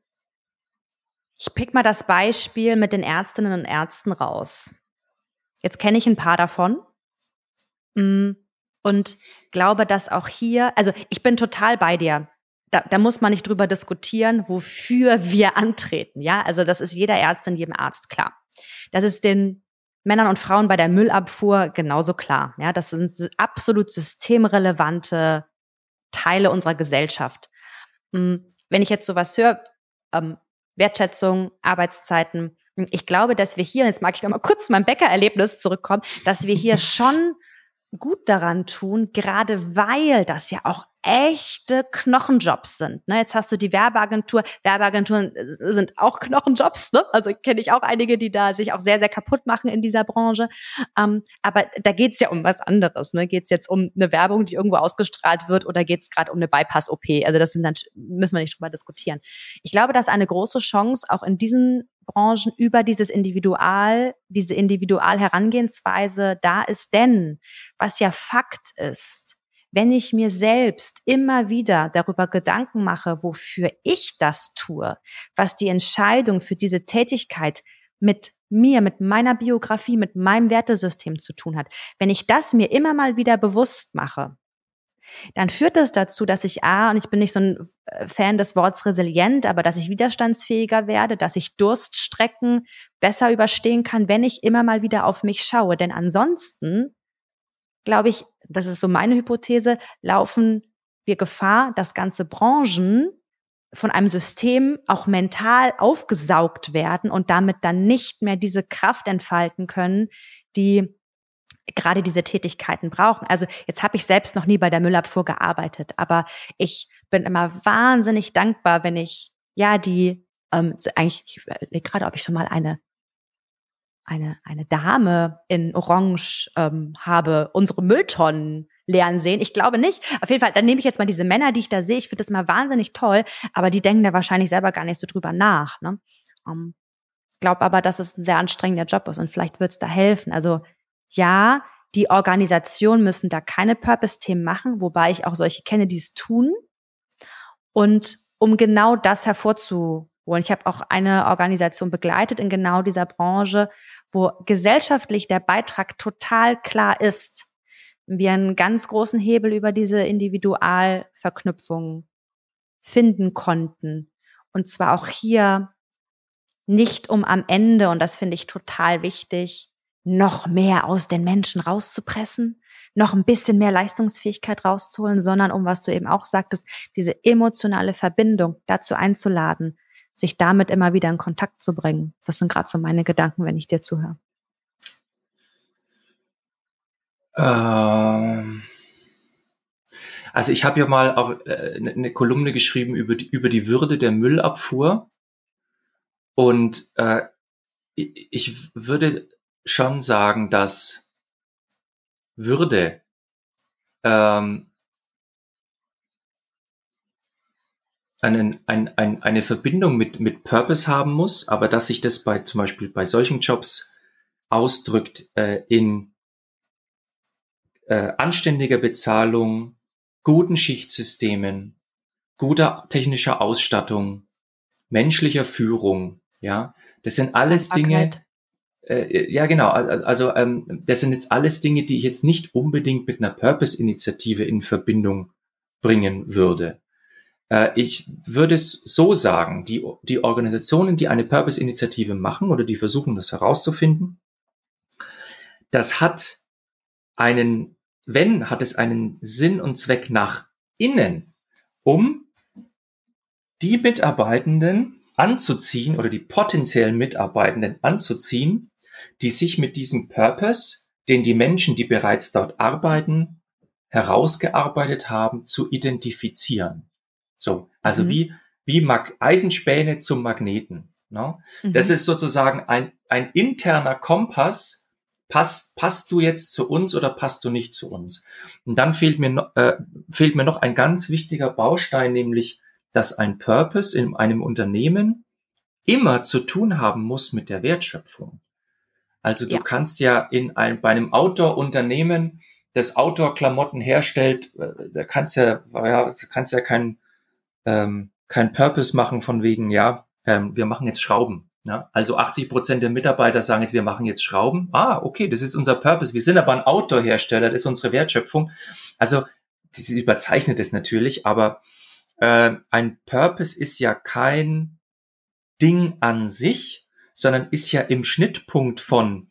ich pick mal das Beispiel mit den Ärztinnen und Ärzten raus. Jetzt kenne ich ein paar davon mm, und glaube, dass auch hier, also ich bin total bei dir. Da, da muss man nicht drüber diskutieren, wofür wir [laughs] antreten. Ja, also das ist jeder Ärztin, jedem Arzt klar. Das ist den Männern und Frauen bei der Müllabfuhr genauso klar. Ja, das sind absolut systemrelevante Teile unserer Gesellschaft. Mm, wenn ich jetzt sowas höre, ähm, Wertschätzung, Arbeitszeiten, ich glaube, dass wir hier, jetzt mag ich noch mal kurz zu meinem Bäckererlebnis zurückkommen, dass wir hier [laughs] schon gut daran tun, gerade weil das ja auch echte Knochenjobs sind. Ne, jetzt hast du die Werbeagentur. Werbeagenturen äh, sind auch Knochenjobs. Ne? Also kenne ich auch einige, die da sich auch sehr, sehr kaputt machen in dieser Branche. Ähm, aber da geht's ja um was anderes. Ne? Geht jetzt um eine Werbung, die irgendwo ausgestrahlt wird oder geht's gerade um eine Bypass-OP? Also das sind dann, müssen wir nicht drüber diskutieren. Ich glaube, dass eine große Chance auch in diesen Branchen über dieses Individual, diese Individualherangehensweise da ist. Denn was ja Fakt ist, wenn ich mir selbst immer wieder darüber Gedanken mache, wofür ich das tue, was die Entscheidung für diese Tätigkeit mit mir, mit meiner Biografie, mit meinem Wertesystem zu tun hat, wenn ich das mir immer mal wieder bewusst mache, dann führt das dazu, dass ich A, und ich bin nicht so ein äh, Fan des Wortes resilient, aber dass ich widerstandsfähiger werde, dass ich Durststrecken besser überstehen kann, wenn ich immer mal wieder auf mich schaue. Denn ansonsten, glaube ich, das ist so meine Hypothese, laufen wir Gefahr, dass ganze Branchen von einem System auch mental aufgesaugt werden und damit dann nicht mehr diese Kraft entfalten können, die gerade diese Tätigkeiten brauchen. Also jetzt habe ich selbst noch nie bei der Müllabfuhr gearbeitet, aber ich bin immer wahnsinnig dankbar, wenn ich ja die ähm, eigentlich ich überlege gerade, ob ich schon mal eine eine eine Dame in Orange ähm, habe unsere Mülltonnen lernen sehen. Ich glaube nicht. Auf jeden Fall, dann nehme ich jetzt mal diese Männer, die ich da sehe. Ich finde das mal wahnsinnig toll, aber die denken da wahrscheinlich selber gar nicht so drüber nach. Ne? Ähm, glaube aber, dass es ein sehr anstrengender Job ist und vielleicht wird es da helfen. Also ja, die Organisationen müssen da keine Purpose-Themen machen, wobei ich auch solche kenne, die es tun. Und um genau das hervorzuholen, ich habe auch eine Organisation begleitet in genau dieser Branche, wo gesellschaftlich der Beitrag total klar ist. wir einen ganz großen Hebel über diese Individualverknüpfung finden konnten. Und zwar auch hier nicht um am Ende, und das finde ich total wichtig, noch mehr aus den Menschen rauszupressen, noch ein bisschen mehr Leistungsfähigkeit rauszuholen, sondern um, was du eben auch sagtest, diese emotionale Verbindung dazu einzuladen, sich damit immer wieder in Kontakt zu bringen. Das sind gerade so meine Gedanken, wenn ich dir zuhöre. Ähm also ich habe ja mal auch äh, eine ne Kolumne geschrieben über die, über die Würde der Müllabfuhr. Und äh, ich würde schon sagen, dass Würde ähm, einen, ein, ein, eine Verbindung mit, mit Purpose haben muss, aber dass sich das bei zum Beispiel bei solchen Jobs ausdrückt äh, in äh, anständiger Bezahlung, guten Schichtsystemen, guter technischer Ausstattung, menschlicher Führung, ja, das sind alles Dinge, äh, ja genau, also, also ähm, das sind jetzt alles Dinge, die ich jetzt nicht unbedingt mit einer Purpose-Initiative in Verbindung bringen würde. Äh, ich würde es so sagen, die, die Organisationen, die eine Purpose-Initiative machen oder die versuchen, das herauszufinden, das hat einen wenn, hat es einen Sinn und Zweck nach innen, um die Mitarbeitenden anzuziehen oder die potenziellen Mitarbeitenden anzuziehen, die sich mit diesem Purpose, den die Menschen, die bereits dort arbeiten, herausgearbeitet haben, zu identifizieren. So, also mhm. wie, wie Mag Eisenspäne zum Magneten. Ne? Mhm. Das ist sozusagen ein, ein interner Kompass, passt, passt du jetzt zu uns oder passt du nicht zu uns? Und dann fehlt mir, äh, fehlt mir noch ein ganz wichtiger Baustein, nämlich, dass ein Purpose in einem Unternehmen immer zu tun haben muss mit der Wertschöpfung. Also du ja. kannst ja in ein, bei einem Outdoor-Unternehmen, das Outdoor-Klamotten herstellt, äh, da kannst ja, ja, kannst ja kein, ähm, kein Purpose machen von wegen, ja, ähm, wir machen jetzt Schrauben. Ja, also 80 Prozent der Mitarbeiter sagen jetzt, wir machen jetzt Schrauben. Ah, okay, das ist unser Purpose. Wir sind aber ein Outdoor-Hersteller, das ist unsere Wertschöpfung. Also, das überzeichnet es natürlich, aber äh, ein Purpose ist ja kein Ding an sich, sondern ist ja im Schnittpunkt von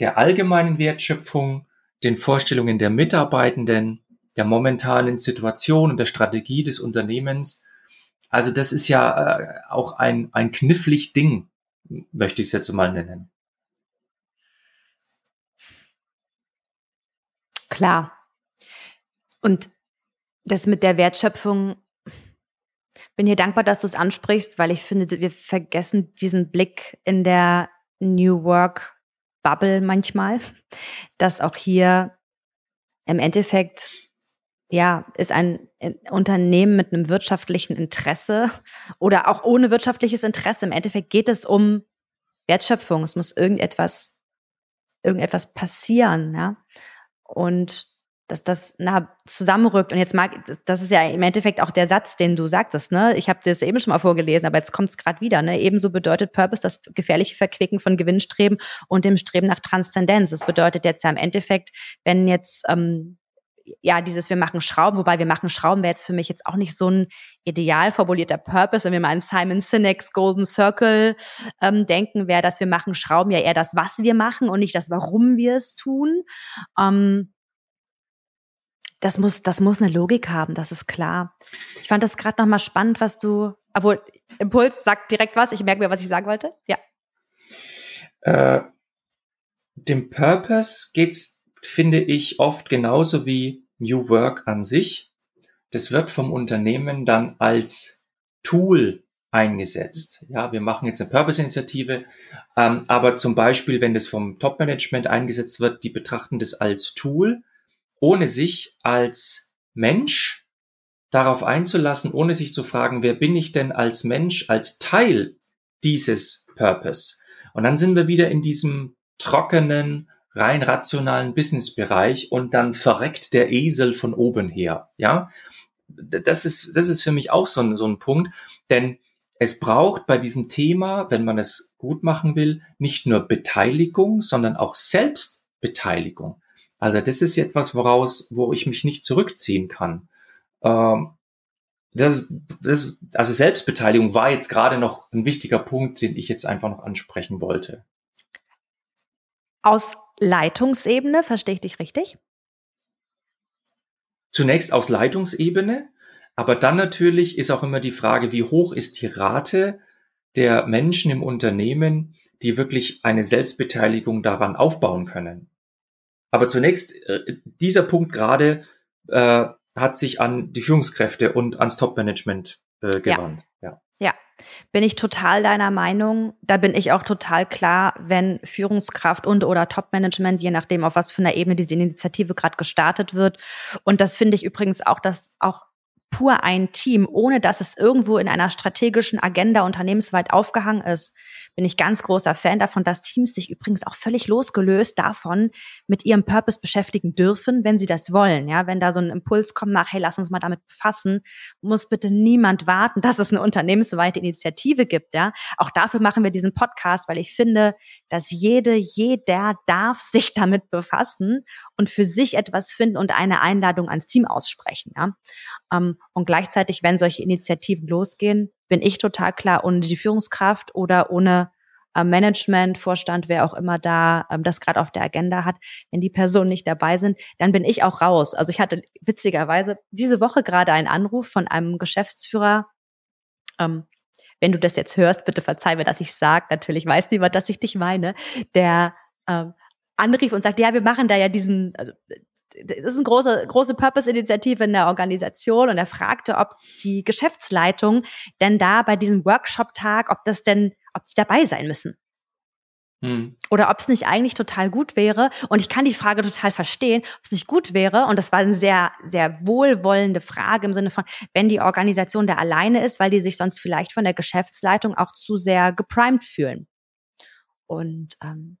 der allgemeinen Wertschöpfung, den Vorstellungen der Mitarbeitenden, der momentanen Situation und der Strategie des Unternehmens. Also das ist ja äh, auch ein, ein knifflig Ding, möchte ich es jetzt mal nennen. Klar. Und das mit der Wertschöpfung, bin hier dankbar, dass du es ansprichst, weil ich finde, wir vergessen diesen Blick in der New Work Bubble manchmal, [laughs] dass auch hier im Endeffekt ja, ist ein Unternehmen mit einem wirtschaftlichen Interesse [laughs] oder auch ohne wirtschaftliches Interesse. Im Endeffekt geht es um Wertschöpfung. Es muss irgendetwas, irgendetwas passieren, ja. Und dass das nah zusammenrückt. Und jetzt mag, das ist ja im Endeffekt auch der Satz, den du sagtest, ne? Ich habe das eben schon mal vorgelesen, aber jetzt kommt es gerade wieder, ne? Ebenso bedeutet Purpose das gefährliche Verquicken von Gewinnstreben und dem Streben nach Transzendenz. Das bedeutet jetzt ja im Endeffekt, wenn jetzt ähm, ja, dieses wir machen Schrauben, wobei wir machen Schrauben wäre jetzt für mich jetzt auch nicht so ein ideal formulierter Purpose, wenn wir mal an Simon Sinek's Golden Circle ähm, denken, wäre, dass wir machen Schrauben ja eher das, was wir machen und nicht das, warum wir es tun. Ähm, das muss, das muss eine Logik haben, das ist klar. Ich fand das gerade nochmal spannend, was du, obwohl Impuls sagt direkt was, ich merke mir, was ich sagen wollte. Ja. Äh, dem Purpose geht's finde ich oft genauso wie New Work an sich. Das wird vom Unternehmen dann als Tool eingesetzt. Ja, wir machen jetzt eine Purpose-Initiative, ähm, aber zum Beispiel, wenn das vom Top-Management eingesetzt wird, die betrachten das als Tool, ohne sich als Mensch darauf einzulassen, ohne sich zu fragen, wer bin ich denn als Mensch, als Teil dieses Purpose? Und dann sind wir wieder in diesem trockenen, rein rationalen Businessbereich und dann verreckt der Esel von oben her. Ja, das ist, das ist für mich auch so ein, so ein Punkt, denn es braucht bei diesem Thema, wenn man es gut machen will, nicht nur Beteiligung, sondern auch Selbstbeteiligung. Also das ist etwas, woraus, wo ich mich nicht zurückziehen kann. Ähm, das, das, also Selbstbeteiligung war jetzt gerade noch ein wichtiger Punkt, den ich jetzt einfach noch ansprechen wollte. Aus Leitungsebene, verstehe ich dich richtig? Zunächst aus Leitungsebene, aber dann natürlich ist auch immer die Frage, wie hoch ist die Rate der Menschen im Unternehmen, die wirklich eine Selbstbeteiligung daran aufbauen können. Aber zunächst, äh, dieser Punkt gerade äh, hat sich an die Führungskräfte und ans Top-Management äh, gewandt. Ja. ja. ja. Bin ich total deiner Meinung. Da bin ich auch total klar, wenn Führungskraft und oder Top-Management, je nachdem, auf was für einer Ebene diese Initiative gerade gestartet wird. Und das finde ich übrigens auch, dass auch pur ein Team, ohne dass es irgendwo in einer strategischen Agenda unternehmensweit aufgehangen ist, bin ich ganz großer Fan davon, dass Teams sich übrigens auch völlig losgelöst davon mit ihrem Purpose beschäftigen dürfen, wenn sie das wollen. Ja, wenn da so ein Impuls kommt nach, hey, lass uns mal damit befassen, muss bitte niemand warten, dass es eine unternehmensweite Initiative gibt. Ja, auch dafür machen wir diesen Podcast, weil ich finde, dass jede, jeder darf sich damit befassen und für sich etwas finden und eine Einladung ans Team aussprechen. Ja, ähm, und gleichzeitig, wenn solche Initiativen losgehen, bin ich total klar, ohne die Führungskraft oder ohne äh, Management, Vorstand, wer auch immer da ähm, das gerade auf der Agenda hat, wenn die Personen nicht dabei sind, dann bin ich auch raus. Also ich hatte witzigerweise diese Woche gerade einen Anruf von einem Geschäftsführer. Ähm, wenn du das jetzt hörst, bitte verzeih mir, dass ich sage. Natürlich weiß niemand, dass ich dich meine. Der ähm, anrief und sagt, ja, wir machen da ja diesen, also, das ist eine große, große Purpose-Initiative in der Organisation und er fragte, ob die Geschäftsleitung denn da bei diesem Workshop-Tag, ob das denn, ob die dabei sein müssen. Hm. Oder ob es nicht eigentlich total gut wäre. Und ich kann die Frage total verstehen, ob es nicht gut wäre. Und das war eine sehr, sehr wohlwollende Frage im Sinne von, wenn die Organisation da alleine ist, weil die sich sonst vielleicht von der Geschäftsleitung auch zu sehr geprimed fühlen. Und ähm,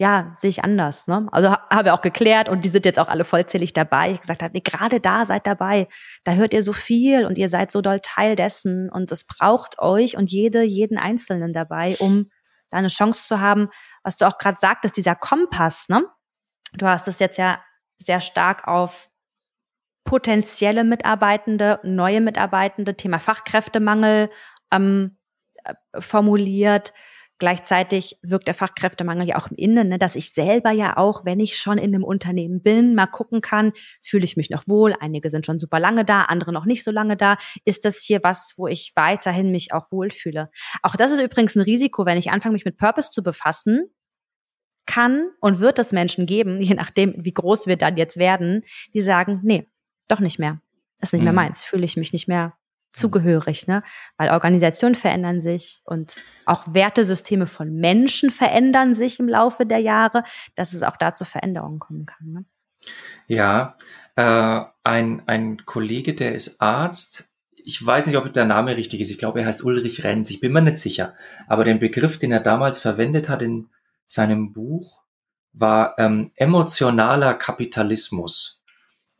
ja, sehe ich anders. Ne? Also ha habe auch geklärt und die sind jetzt auch alle vollzählig dabei. Ich gesagt habe, nee, gerade da seid dabei. Da hört ihr so viel und ihr seid so doll Teil dessen und es braucht euch und jede, jeden Einzelnen dabei, um da eine Chance zu haben, was du auch gerade sagtest, dieser Kompass, ne? Du hast es jetzt ja sehr stark auf potenzielle Mitarbeitende, neue Mitarbeitende, Thema Fachkräftemangel ähm, äh, formuliert Gleichzeitig wirkt der Fachkräftemangel ja auch im Innen, ne, dass ich selber ja auch, wenn ich schon in einem Unternehmen bin, mal gucken kann, fühle ich mich noch wohl. Einige sind schon super lange da, andere noch nicht so lange da. Ist das hier was, wo ich weiterhin mich auch wohlfühle? Auch das ist übrigens ein Risiko, wenn ich anfange, mich mit Purpose zu befassen, kann und wird es Menschen geben, je nachdem, wie groß wir dann jetzt werden, die sagen, nee, doch nicht mehr. Das ist nicht mehr mhm. meins, fühle ich mich nicht mehr zugehörig, ne? Weil Organisationen verändern sich und auch Wertesysteme von Menschen verändern sich im Laufe der Jahre, dass es auch da zu Veränderungen kommen kann. Ne? Ja, äh, ein, ein Kollege, der ist Arzt. Ich weiß nicht, ob der Name richtig ist. Ich glaube, er heißt Ulrich Renz. Ich bin mir nicht sicher. Aber den Begriff, den er damals verwendet hat in seinem Buch, war ähm, emotionaler Kapitalismus.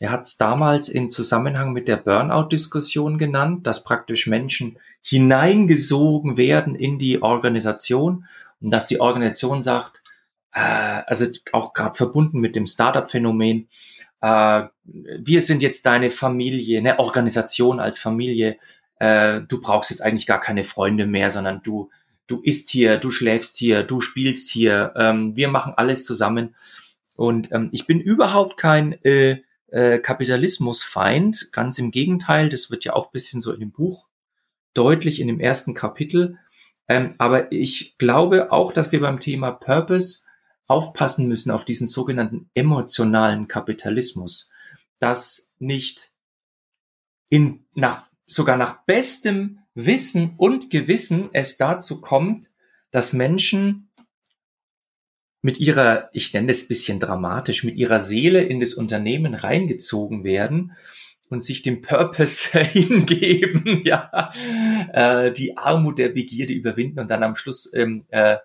Er hat es damals in Zusammenhang mit der Burnout-Diskussion genannt, dass praktisch Menschen hineingesogen werden in die Organisation und dass die Organisation sagt, äh, also auch gerade verbunden mit dem Startup-Phänomen, äh, wir sind jetzt deine Familie, eine Organisation als Familie, äh, du brauchst jetzt eigentlich gar keine Freunde mehr, sondern du, du isst hier, du schläfst hier, du spielst hier, ähm, wir machen alles zusammen. Und ähm, ich bin überhaupt kein äh, äh, Kapitalismusfeind. Ganz im Gegenteil, das wird ja auch bisschen so in dem Buch deutlich in dem ersten Kapitel. Ähm, aber ich glaube auch, dass wir beim Thema Purpose aufpassen müssen auf diesen sogenannten emotionalen Kapitalismus, dass nicht in, nach, sogar nach bestem Wissen und Gewissen es dazu kommt, dass Menschen mit ihrer, ich nenne es bisschen dramatisch, mit ihrer Seele in das Unternehmen reingezogen werden und sich dem Purpose [laughs] hingeben, [laughs] ja, äh, die Armut der Begierde überwinden und dann am Schluss ähm, äh,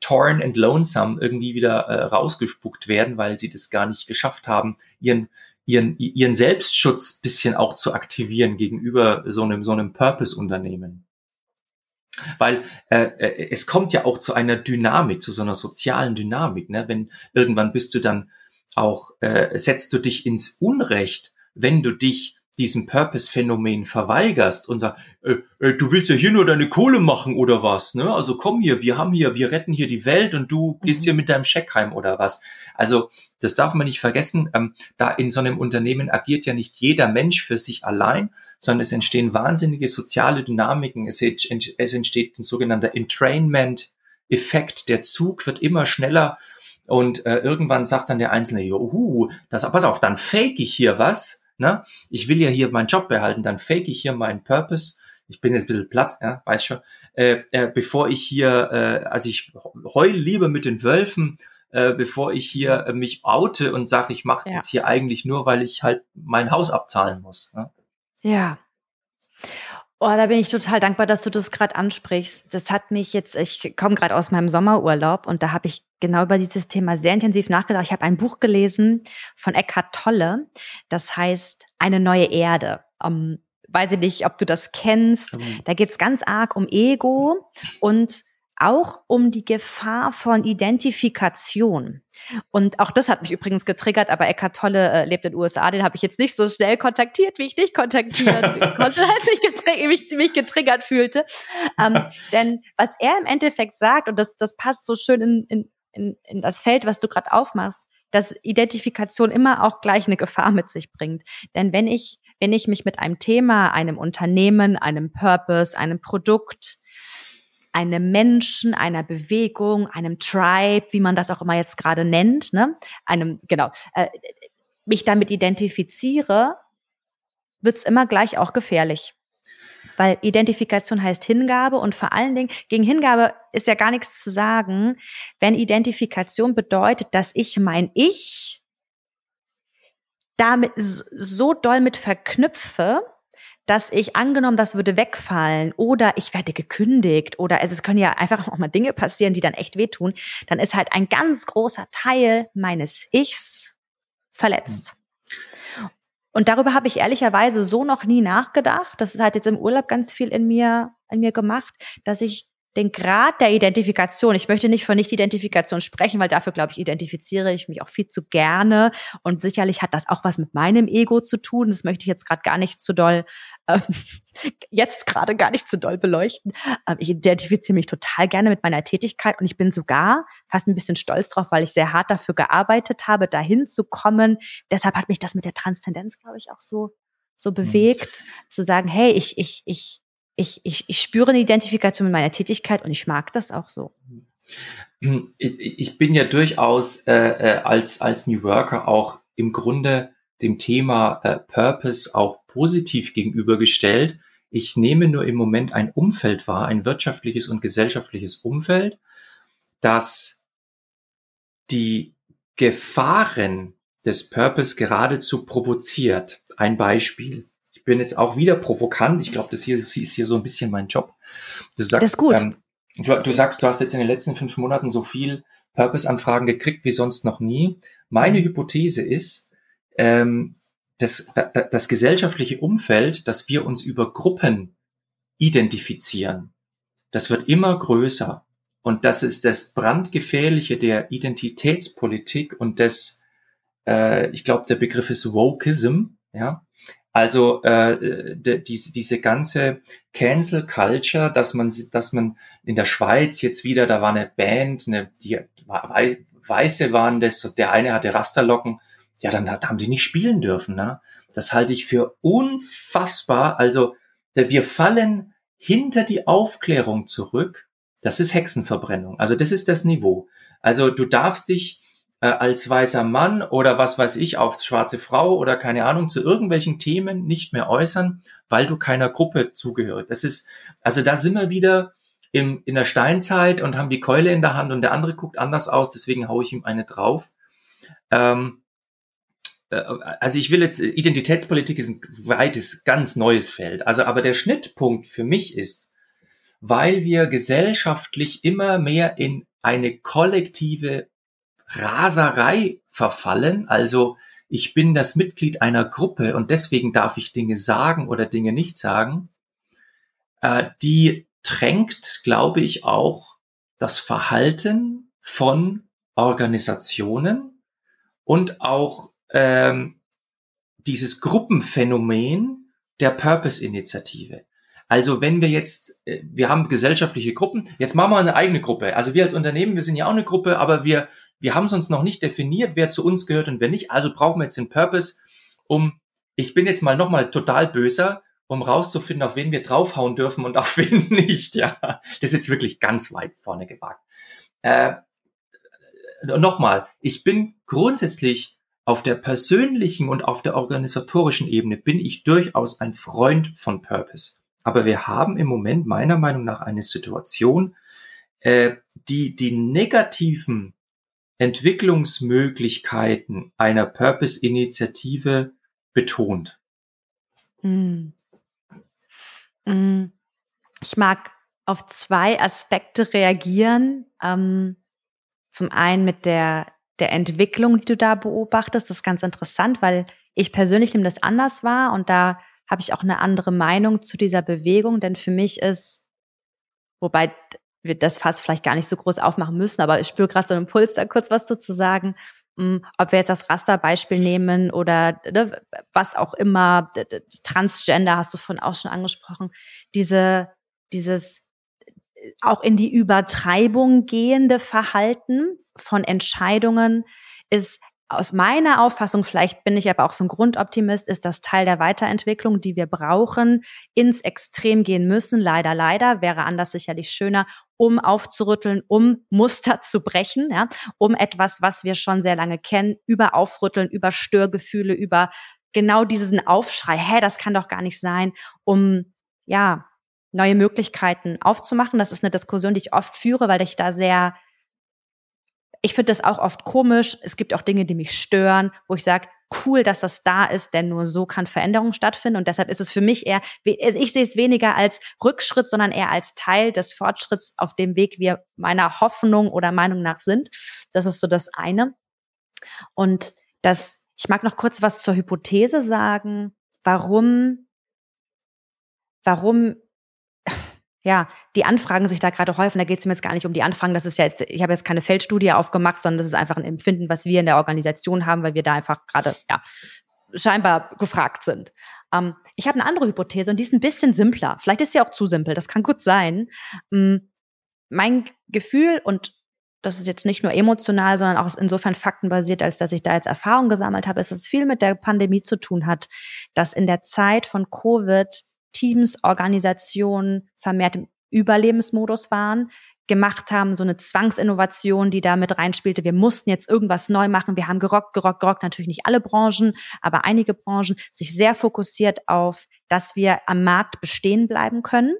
torn and lonesome irgendwie wieder äh, rausgespuckt werden, weil sie das gar nicht geschafft haben, ihren ihren ihren Selbstschutz bisschen auch zu aktivieren gegenüber so einem so einem Purpose-Unternehmen. Weil äh, äh, es kommt ja auch zu einer Dynamik, zu so einer sozialen Dynamik. Ne? Wenn irgendwann bist du dann auch äh, setzt du dich ins Unrecht, wenn du dich diesem Purpose-Phänomen verweigerst und sagst, äh, äh, du willst ja hier nur deine Kohle machen oder was, ne? Also komm hier, wir haben hier, wir retten hier die Welt und du mhm. gehst hier mit deinem Scheck heim oder was. Also das darf man nicht vergessen. Ähm, da in so einem Unternehmen agiert ja nicht jeder Mensch für sich allein, sondern es entstehen wahnsinnige soziale Dynamiken. Es, es entsteht ein sogenannter Entrainment-Effekt. Der Zug wird immer schneller und äh, irgendwann sagt dann der Einzelne, juhu, das, pass auf, dann fake ich hier was. Ne? Ich will ja hier meinen Job behalten, dann fake ich hier meinen Purpose. Ich bin jetzt ein bisschen platt, ja, weiß schon. Äh, äh, bevor ich hier, äh, also ich heul lieber mit den Wölfen, äh, bevor ich hier äh, mich oute und sage, ich mache ja. das hier eigentlich nur, weil ich halt mein Haus abzahlen muss. Ne? Ja. Oh, da bin ich total dankbar, dass du das gerade ansprichst. Das hat mich jetzt, ich komme gerade aus meinem Sommerurlaub und da habe ich genau über dieses Thema sehr intensiv nachgedacht. Ich habe ein Buch gelesen von Eckhart Tolle, das heißt Eine neue Erde. Um, weiß ich nicht, ob du das kennst. Da geht es ganz arg um Ego und auch um die Gefahr von Identifikation. Und auch das hat mich übrigens getriggert, aber Eckhart Tolle äh, lebt in den USA, den habe ich jetzt nicht so schnell kontaktiert, wie ich dich kontaktieren [laughs] konnte, als ich getri mich, mich, getriggert fühlte. Ähm, denn was er im Endeffekt sagt, und das, das passt so schön in, in, in, in das Feld, was du gerade aufmachst, dass Identifikation immer auch gleich eine Gefahr mit sich bringt. Denn wenn ich, wenn ich mich mit einem Thema, einem Unternehmen, einem Purpose, einem Produkt, einem Menschen, einer Bewegung, einem Tribe, wie man das auch immer jetzt gerade nennt, ne, einem, genau, äh, mich damit identifiziere, wird's immer gleich auch gefährlich. Weil Identifikation heißt Hingabe und vor allen Dingen gegen Hingabe ist ja gar nichts zu sagen, wenn Identifikation bedeutet, dass ich mein Ich damit so doll mit verknüpfe, dass ich angenommen, das würde wegfallen oder ich werde gekündigt oder es, es können ja einfach auch mal Dinge passieren, die dann echt wehtun, dann ist halt ein ganz großer Teil meines Ichs verletzt. Und darüber habe ich ehrlicherweise so noch nie nachgedacht. Das ist halt jetzt im Urlaub ganz viel in mir, in mir gemacht, dass ich den Grad der Identifikation, ich möchte nicht von Nicht-Identifikation sprechen, weil dafür, glaube ich, identifiziere ich mich auch viel zu gerne. Und sicherlich hat das auch was mit meinem Ego zu tun. Das möchte ich jetzt gerade gar nicht zu doll, äh, [laughs] jetzt gerade gar nicht zu doll beleuchten. Äh, ich identifiziere mich total gerne mit meiner Tätigkeit und ich bin sogar fast ein bisschen stolz drauf, weil ich sehr hart dafür gearbeitet habe, dahin zu kommen. Deshalb hat mich das mit der Transzendenz, glaube ich, auch so so mhm. bewegt, mhm. zu sagen, hey, ich, ich, ich, ich, ich, ich spüre eine Identifikation mit meiner Tätigkeit und ich mag das auch so. Ich bin ja durchaus äh, äh, als, als New Worker auch im Grunde dem Thema äh, Purpose auch positiv gegenübergestellt. Ich nehme nur im Moment ein Umfeld wahr, ein wirtschaftliches und gesellschaftliches Umfeld, das die Gefahren des Purpose geradezu provoziert. Ein Beispiel ich bin jetzt auch wieder provokant. Ich glaube, das hier ist hier so ein bisschen mein Job. Du sagst, das ist gut. Ähm, du, du sagst, du hast jetzt in den letzten fünf Monaten so viel Purpose-Anfragen gekriegt wie sonst noch nie. Meine mhm. Hypothese ist, ähm, das, das, das gesellschaftliche Umfeld, dass wir uns über Gruppen identifizieren, das wird immer größer. Und das ist das brandgefährliche der Identitätspolitik und des, äh, ich glaube, der Begriff ist Wokeism, ja, also äh, de, diese, diese ganze Cancel Culture, dass man, dass man in der Schweiz jetzt wieder, da war eine Band, eine, die Weiße waren das, der eine hatte Rasterlocken, ja, dann haben die nicht spielen dürfen. Ne? Das halte ich für unfassbar. Also wir fallen hinter die Aufklärung zurück. Das ist Hexenverbrennung. Also das ist das Niveau. Also du darfst dich äh, als weißer Mann oder was weiß ich, auf schwarze Frau oder keine Ahnung, zu irgendwelchen Themen nicht mehr äußern, weil du keiner Gruppe zugehörst. Das ist, also da sind wir wieder im, in der Steinzeit und haben die Keule in der Hand und der andere guckt anders aus, deswegen haue ich ihm eine drauf. Ähm, äh, also ich will jetzt, Identitätspolitik ist ein weites, ganz neues Feld. Also, aber der Schnittpunkt für mich ist, weil wir gesellschaftlich immer mehr in eine kollektive Raserei verfallen. Also ich bin das Mitglied einer Gruppe und deswegen darf ich Dinge sagen oder Dinge nicht sagen. Äh, die drängt, glaube ich, auch das Verhalten von Organisationen und auch ähm, dieses Gruppenphänomen der Purpose-Initiative. Also wenn wir jetzt, äh, wir haben gesellschaftliche Gruppen, jetzt machen wir eine eigene Gruppe. Also wir als Unternehmen, wir sind ja auch eine Gruppe, aber wir, wir haben sonst noch nicht definiert, wer zu uns gehört und wer nicht. Also brauchen wir jetzt den Purpose, um, ich bin jetzt mal nochmal total böser, um rauszufinden, auf wen wir draufhauen dürfen und [laughs] auf wen nicht. Ja, das ist jetzt wirklich ganz weit vorne gewagt. Äh, nochmal, ich bin grundsätzlich auf der persönlichen und auf der organisatorischen Ebene bin ich durchaus ein Freund von Purpose. Aber wir haben im Moment meiner Meinung nach eine Situation, äh, die die negativen Entwicklungsmöglichkeiten einer Purpose-Initiative betont. Hm. Ich mag auf zwei Aspekte reagieren. Ähm, zum einen mit der, der Entwicklung, die du da beobachtest. Das ist ganz interessant, weil ich persönlich nehme das anders wahr und da habe ich auch eine andere Meinung zu dieser Bewegung, denn für mich ist, wobei wir das fast vielleicht gar nicht so groß aufmachen müssen, aber ich spüre gerade so einen Impuls, da kurz was zu sagen. Hm, ob wir jetzt das Rasterbeispiel nehmen oder ne, was auch immer, Transgender hast du vorhin auch schon angesprochen, diese, dieses auch in die Übertreibung gehende Verhalten von Entscheidungen ist aus meiner Auffassung, vielleicht bin ich aber auch so ein Grundoptimist, ist das Teil der Weiterentwicklung, die wir brauchen, ins Extrem gehen müssen. Leider, leider, wäre anders sicherlich schöner, um aufzurütteln, um Muster zu brechen, ja, um etwas, was wir schon sehr lange kennen, über Aufrütteln, über Störgefühle, über genau diesen Aufschrei, hä, das kann doch gar nicht sein, um, ja, neue Möglichkeiten aufzumachen. Das ist eine Diskussion, die ich oft führe, weil ich da sehr ich finde das auch oft komisch. Es gibt auch Dinge, die mich stören, wo ich sage, cool, dass das da ist, denn nur so kann Veränderung stattfinden. Und deshalb ist es für mich eher, also ich sehe es weniger als Rückschritt, sondern eher als Teil des Fortschritts, auf dem Weg wir meiner Hoffnung oder Meinung nach sind. Das ist so das eine. Und das, ich mag noch kurz was zur Hypothese sagen, warum, warum ja, die Anfragen sich da gerade häufen, da geht es mir jetzt gar nicht um die Anfragen, das ist ja jetzt, ich habe jetzt keine Feldstudie aufgemacht, sondern das ist einfach ein Empfinden, was wir in der Organisation haben, weil wir da einfach gerade, ja, scheinbar gefragt sind. Ähm, ich habe eine andere Hypothese und die ist ein bisschen simpler. Vielleicht ist sie auch zu simpel, das kann gut sein. Ähm, mein Gefühl und das ist jetzt nicht nur emotional, sondern auch insofern faktenbasiert, als dass ich da jetzt Erfahrung gesammelt habe, ist es viel mit der Pandemie zu tun hat, dass in der Zeit von Covid Teams, Organisationen vermehrt im Überlebensmodus waren, gemacht haben, so eine Zwangsinnovation, die da mit reinspielte. Wir mussten jetzt irgendwas neu machen. Wir haben gerockt, gerockt, gerockt. Natürlich nicht alle Branchen, aber einige Branchen sich sehr fokussiert auf, dass wir am Markt bestehen bleiben können.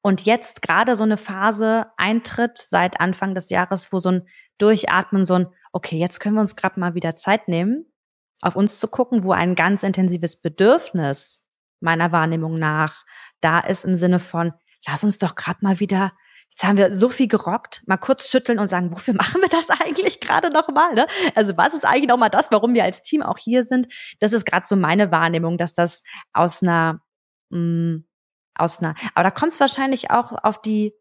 Und jetzt gerade so eine Phase eintritt seit Anfang des Jahres, wo so ein Durchatmen, so ein, okay, jetzt können wir uns gerade mal wieder Zeit nehmen, auf uns zu gucken, wo ein ganz intensives Bedürfnis meiner Wahrnehmung nach da ist im Sinne von, lass uns doch gerade mal wieder Jetzt haben wir so viel gerockt, mal kurz schütteln und sagen, wofür [laughs] machen wir das eigentlich gerade nochmal? Ne? Also was ist eigentlich nochmal das, warum wir als Team auch hier sind? Das ist gerade so meine Wahrnehmung, dass das aus einer, mh, mm, aus einer, aber da kommt es wahrscheinlich auch auf die,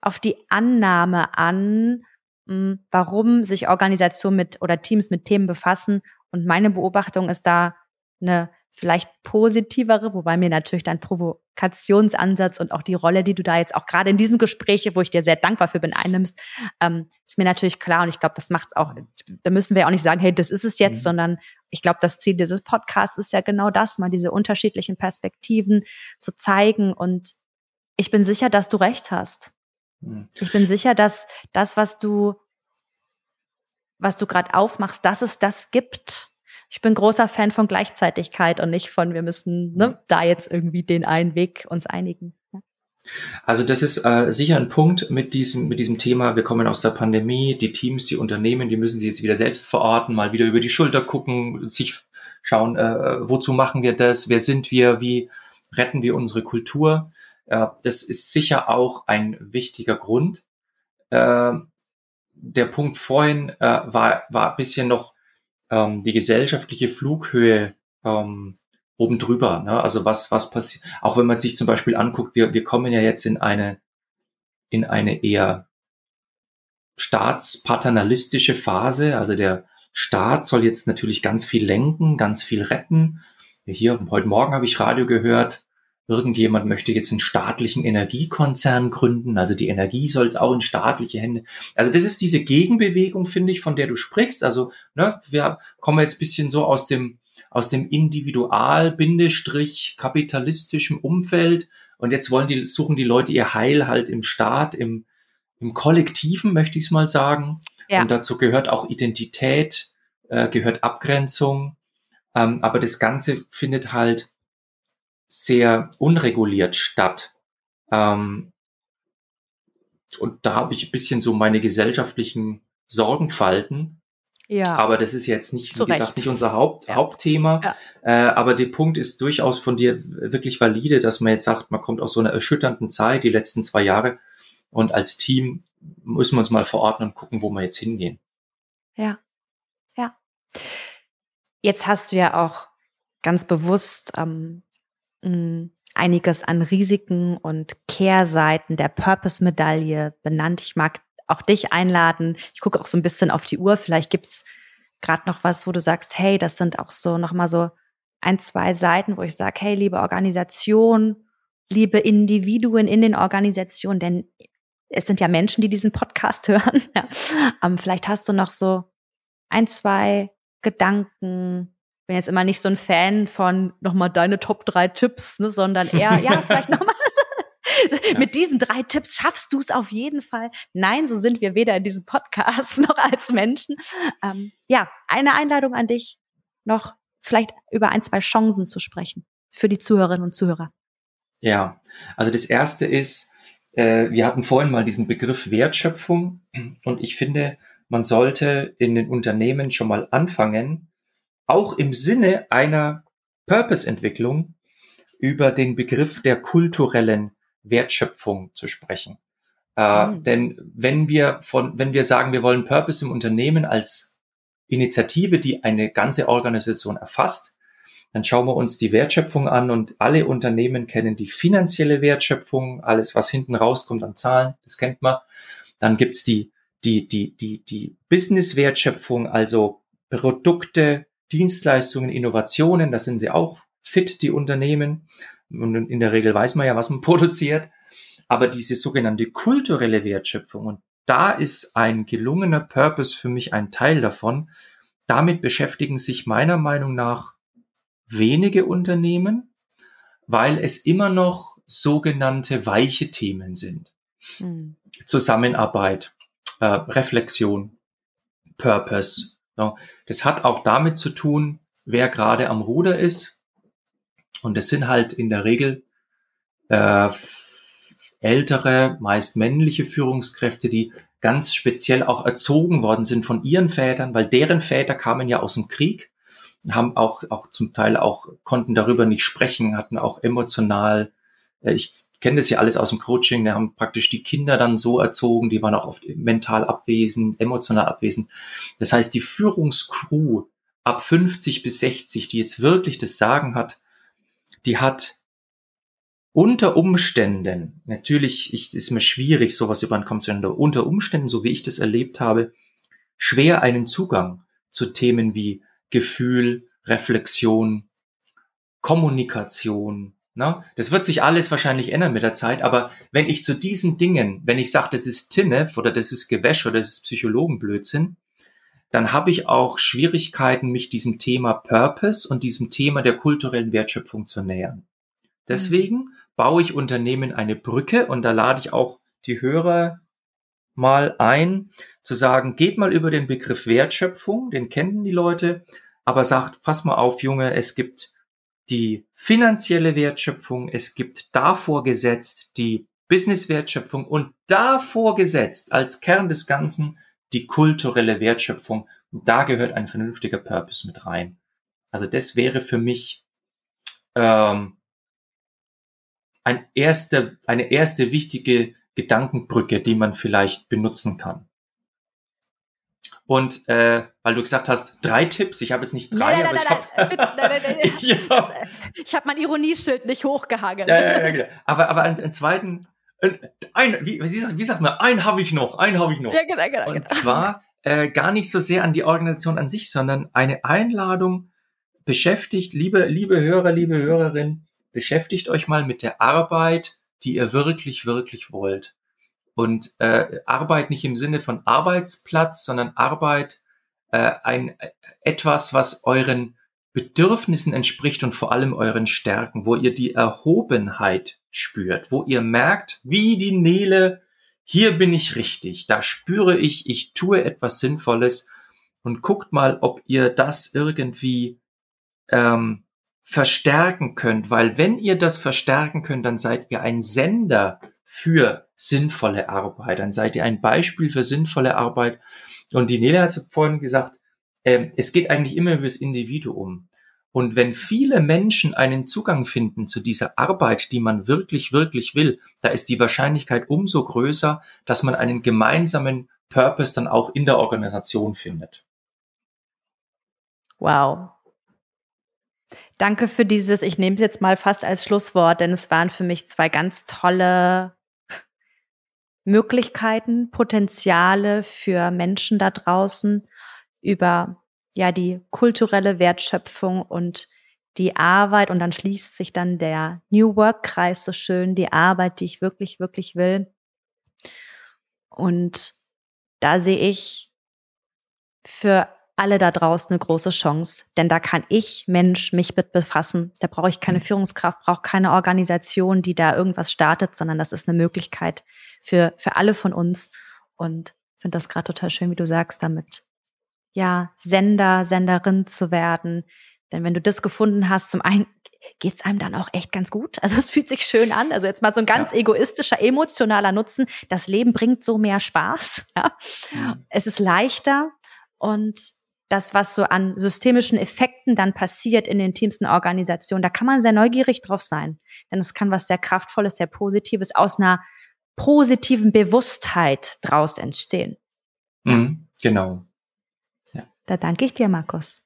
auf die Annahme an, mh, mm, warum sich Organisationen mit oder Teams mit Themen befassen. Und meine Beobachtung ist da eine vielleicht positivere, wobei mir natürlich dein Provokationsansatz und auch die Rolle, die du da jetzt auch gerade in diesem Gespräch, wo ich dir sehr dankbar für bin, einnimmst, ähm, ist mir natürlich klar und ich glaube, das macht's auch. Da müssen wir auch nicht sagen, hey, das ist es jetzt, mhm. sondern ich glaube, das Ziel dieses Podcasts ist ja genau das, mal diese unterschiedlichen Perspektiven zu zeigen und ich bin sicher, dass du recht hast. Mhm. Ich bin sicher, dass das, was du was du gerade aufmachst, dass es das gibt ich bin großer Fan von Gleichzeitigkeit und nicht von, wir müssen ne, da jetzt irgendwie den einen Weg uns einigen. Also das ist äh, sicher ein Punkt mit diesem, mit diesem Thema. Wir kommen aus der Pandemie, die Teams, die Unternehmen, die müssen sich jetzt wieder selbst verorten, mal wieder über die Schulter gucken, sich schauen, äh, wozu machen wir das, wer sind wir, wie retten wir unsere Kultur. Äh, das ist sicher auch ein wichtiger Grund. Äh, der Punkt vorhin äh, war, war ein bisschen noch ähm, die gesellschaftliche Flughöhe ähm, oben drüber. Ne? Also was, was passiert, auch wenn man sich zum Beispiel anguckt, wir, wir kommen ja jetzt in eine, in eine eher staatspaternalistische Phase, also der, Staat soll jetzt natürlich ganz viel lenken, ganz viel retten. Hier, heute Morgen habe ich Radio gehört, irgendjemand möchte jetzt einen staatlichen Energiekonzern gründen, also die Energie soll es auch in staatliche Hände. Also das ist diese Gegenbewegung, finde ich, von der du sprichst. Also ne, wir kommen jetzt bisschen so aus dem aus dem individual Bindestrich kapitalistischen Umfeld und jetzt wollen die suchen die Leute ihr Heil halt im Staat, im im Kollektiven möchte ich es mal sagen. Ja. Und dazu gehört auch Identität, äh, gehört Abgrenzung. Ähm, aber das Ganze findet halt sehr unreguliert statt. Ähm, und da habe ich ein bisschen so meine gesellschaftlichen Sorgenfalten. Ja. Aber das ist jetzt nicht, wie gesagt, nicht unser Haupt, ja. Hauptthema. Ja. Äh, aber der Punkt ist durchaus von dir wirklich valide, dass man jetzt sagt, man kommt aus so einer erschütternden Zeit, die letzten zwei Jahre. Und als Team müssen wir uns mal verordnen und gucken, wo wir jetzt hingehen. Ja. Ja. Jetzt hast du ja auch ganz bewusst ähm, einiges an Risiken und Kehrseiten der Purpose-Medaille benannt. Ich mag auch dich einladen. Ich gucke auch so ein bisschen auf die Uhr. Vielleicht gibt's gerade noch was, wo du sagst, hey, das sind auch so nochmal so ein, zwei Seiten, wo ich sage, hey, liebe Organisation, liebe Individuen in den Organisationen, denn es sind ja Menschen, die diesen Podcast [laughs] hören. Ja. Ähm, vielleicht hast du noch so ein, zwei Gedanken, bin jetzt immer nicht so ein Fan von nochmal deine Top drei Tipps, ne, sondern eher, [laughs] ja, vielleicht nochmal. [laughs] Ja. Mit diesen drei Tipps schaffst du es auf jeden Fall. Nein, so sind wir weder in diesem Podcast [laughs] noch als Menschen. Ähm, ja, eine Einladung an dich, noch vielleicht über ein, zwei Chancen zu sprechen für die Zuhörerinnen und Zuhörer. Ja, also das erste ist, äh, wir hatten vorhin mal diesen Begriff Wertschöpfung und ich finde, man sollte in den Unternehmen schon mal anfangen, auch im Sinne einer Purpose-Entwicklung über den Begriff der kulturellen Wertschöpfung zu sprechen. Äh, mhm. Denn wenn wir von, wenn wir sagen, wir wollen Purpose im Unternehmen als Initiative, die eine ganze Organisation erfasst, dann schauen wir uns die Wertschöpfung an und alle Unternehmen kennen die finanzielle Wertschöpfung, alles was hinten rauskommt an Zahlen, das kennt man. Dann gibt's die, die, die, die, die Business-Wertschöpfung, also Produkte, Dienstleistungen, Innovationen, da sind sie auch fit, die Unternehmen. Und in der Regel weiß man ja, was man [laughs] produziert. Aber diese sogenannte kulturelle Wertschöpfung, und da ist ein gelungener Purpose für mich ein Teil davon, damit beschäftigen sich meiner Meinung nach wenige Unternehmen, weil es immer noch sogenannte weiche Themen sind. Hm. Zusammenarbeit, äh, Reflexion, Purpose, das hat auch damit zu tun, wer gerade am Ruder ist. Und das sind halt in der Regel äh, ältere, meist männliche Führungskräfte, die ganz speziell auch erzogen worden sind von ihren Vätern, weil deren Väter kamen ja aus dem Krieg, haben auch, auch zum Teil auch, konnten darüber nicht sprechen, hatten auch emotional, äh, ich kenne das ja alles aus dem Coaching, wir haben praktisch die Kinder dann so erzogen, die waren auch oft mental abwesend, emotional abwesend. Das heißt, die Führungscrew ab 50 bis 60, die jetzt wirklich das Sagen hat, die hat unter Umständen, natürlich ich, ist mir schwierig, sowas über einen Kopf zu nennen, unter Umständen, so wie ich das erlebt habe, schwer einen Zugang zu Themen wie Gefühl, Reflexion, Kommunikation, Ne? Das wird sich alles wahrscheinlich ändern mit der Zeit, aber wenn ich zu diesen Dingen, wenn ich sage, das ist Tinnef oder das ist Gewäsch oder das ist Psychologenblödsinn, dann habe ich auch Schwierigkeiten, mich diesem Thema Purpose und diesem Thema der kulturellen Wertschöpfung zu nähern. Deswegen mhm. baue ich Unternehmen eine Brücke und da lade ich auch die Hörer mal ein, zu sagen, geht mal über den Begriff Wertschöpfung, den kennen die Leute, aber sagt, pass mal auf, Junge, es gibt die finanzielle Wertschöpfung, es gibt davor gesetzt die Business-Wertschöpfung und davor gesetzt als Kern des Ganzen die kulturelle Wertschöpfung. Und da gehört ein vernünftiger Purpose mit rein. Also das wäre für mich ähm, ein erste, eine erste wichtige Gedankenbrücke, die man vielleicht benutzen kann. Und äh, weil du gesagt hast, drei Tipps, ich habe jetzt nicht drei, nein, nein, aber nein, ich habe [laughs] ich habe mein Ironieschild nicht hochgehangen. Ja, ja, ja, genau. Aber aber einen, einen zweiten, ein, wie, wie, sagt, wie sagt man, einen habe ich noch, einen habe ich noch. Ja, genau, genau, Und genau. zwar äh, gar nicht so sehr an die Organisation an sich, sondern eine Einladung, beschäftigt, liebe, liebe Hörer, liebe Hörerin, beschäftigt euch mal mit der Arbeit, die ihr wirklich, wirklich wollt. Und äh, Arbeit nicht im Sinne von Arbeitsplatz, sondern Arbeit äh, ein etwas, was euren Bedürfnissen entspricht und vor allem euren Stärken, wo ihr die Erhobenheit spürt, wo ihr merkt, wie die Nele, hier bin ich richtig, da spüre ich, ich tue etwas Sinnvolles. Und guckt mal, ob ihr das irgendwie ähm, verstärken könnt, weil wenn ihr das verstärken könnt, dann seid ihr ein Sender für sinnvolle Arbeit, dann seid ihr ein Beispiel für sinnvolle Arbeit. Und die Nele hat vorhin gesagt, äh, es geht eigentlich immer über das Individuum. Und wenn viele Menschen einen Zugang finden zu dieser Arbeit, die man wirklich, wirklich will, da ist die Wahrscheinlichkeit umso größer, dass man einen gemeinsamen Purpose dann auch in der Organisation findet. Wow. Danke für dieses, ich nehme es jetzt mal fast als Schlusswort, denn es waren für mich zwei ganz tolle Möglichkeiten, Potenziale für Menschen da draußen über ja die kulturelle Wertschöpfung und die Arbeit und dann schließt sich dann der New Work Kreis so schön, die Arbeit, die ich wirklich, wirklich will. Und da sehe ich für alle da draußen eine große Chance, denn da kann ich, Mensch, mich mit befassen. Da brauche ich keine mhm. Führungskraft, brauche keine Organisation, die da irgendwas startet, sondern das ist eine Möglichkeit für, für alle von uns. Und finde das gerade total schön, wie du sagst, damit ja, Sender, Senderin zu werden. Denn wenn du das gefunden hast, zum einen geht's einem dann auch echt ganz gut. Also es fühlt sich schön an. Also jetzt mal so ein ganz ja. egoistischer, emotionaler Nutzen. Das Leben bringt so mehr Spaß. [laughs] Ja? Mhm. Es ist leichter und das, was so an systemischen Effekten dann passiert in den teamsten Organisationen, da kann man sehr neugierig drauf sein. Denn es kann was sehr Kraftvolles, sehr Positives aus einer positiven Bewusstheit draus entstehen. Mhm, genau. Ja. Da danke ich dir, Markus.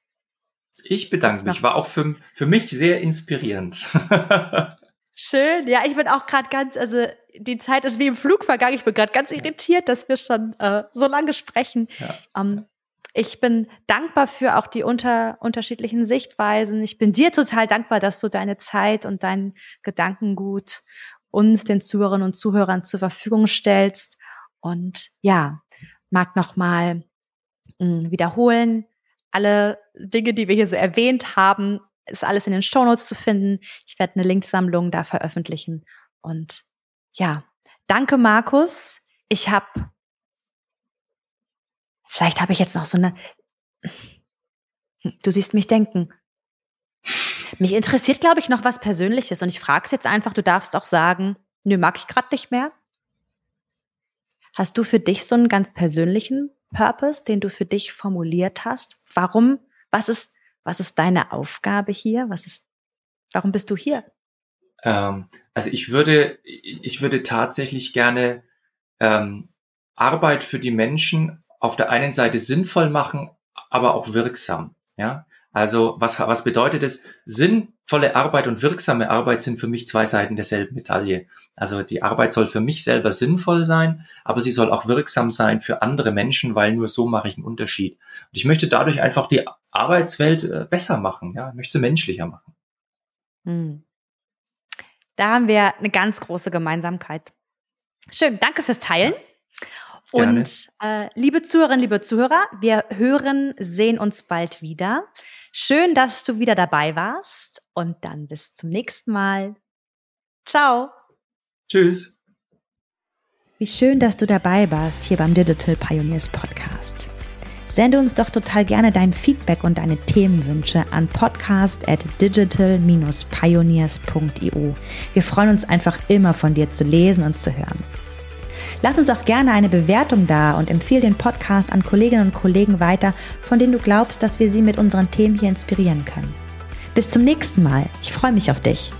Ich bedanke mich. War auch für, für mich sehr inspirierend. [laughs] Schön. Ja, ich bin auch gerade ganz, also die Zeit ist wie im Flug vergangen. Ich bin gerade ganz irritiert, dass wir schon äh, so lange sprechen. Ja. Ähm, ich bin dankbar für auch die unter, unterschiedlichen Sichtweisen. Ich bin dir total dankbar, dass du deine Zeit und dein Gedankengut uns, den Zuhörerinnen und Zuhörern zur Verfügung stellst. Und ja, mag nochmal hm, wiederholen. Alle Dinge, die wir hier so erwähnt haben, ist alles in den Shownotes zu finden. Ich werde eine Linksammlung da veröffentlichen. Und ja, danke Markus. Ich habe Vielleicht habe ich jetzt noch so eine. Du siehst mich denken. Mich interessiert, glaube ich, noch was Persönliches und ich frage es jetzt einfach. Du darfst auch sagen, nö, mag ich gerade nicht mehr. Hast du für dich so einen ganz persönlichen Purpose, den du für dich formuliert hast? Warum? Was ist, was ist deine Aufgabe hier? Was ist, warum bist du hier? Ähm, also ich würde, ich würde tatsächlich gerne ähm, Arbeit für die Menschen auf der einen Seite sinnvoll machen, aber auch wirksam. Ja, also was, was bedeutet es? Sinnvolle Arbeit und wirksame Arbeit sind für mich zwei Seiten derselben Medaille. Also die Arbeit soll für mich selber sinnvoll sein, aber sie soll auch wirksam sein für andere Menschen, weil nur so mache ich einen Unterschied. Und ich möchte dadurch einfach die Arbeitswelt äh, besser machen, ja, ich möchte sie menschlicher machen. Hm. Da haben wir eine ganz große Gemeinsamkeit. Schön, danke fürs Teilen. Ja. Und äh, liebe Zuhörerinnen, liebe Zuhörer, wir hören, sehen uns bald wieder. Schön, dass du wieder dabei warst und dann bis zum nächsten Mal. Ciao. Tschüss. Wie schön, dass du dabei warst hier beim Digital Pioneers Podcast. Sende uns doch total gerne dein Feedback und deine Themenwünsche an podcast at digital-pioneers.io. Wir freuen uns einfach immer von dir zu lesen und zu hören. Lass uns auch gerne eine Bewertung da und empfehle den Podcast an Kolleginnen und Kollegen weiter, von denen du glaubst, dass wir sie mit unseren Themen hier inspirieren können. Bis zum nächsten Mal. Ich freue mich auf dich.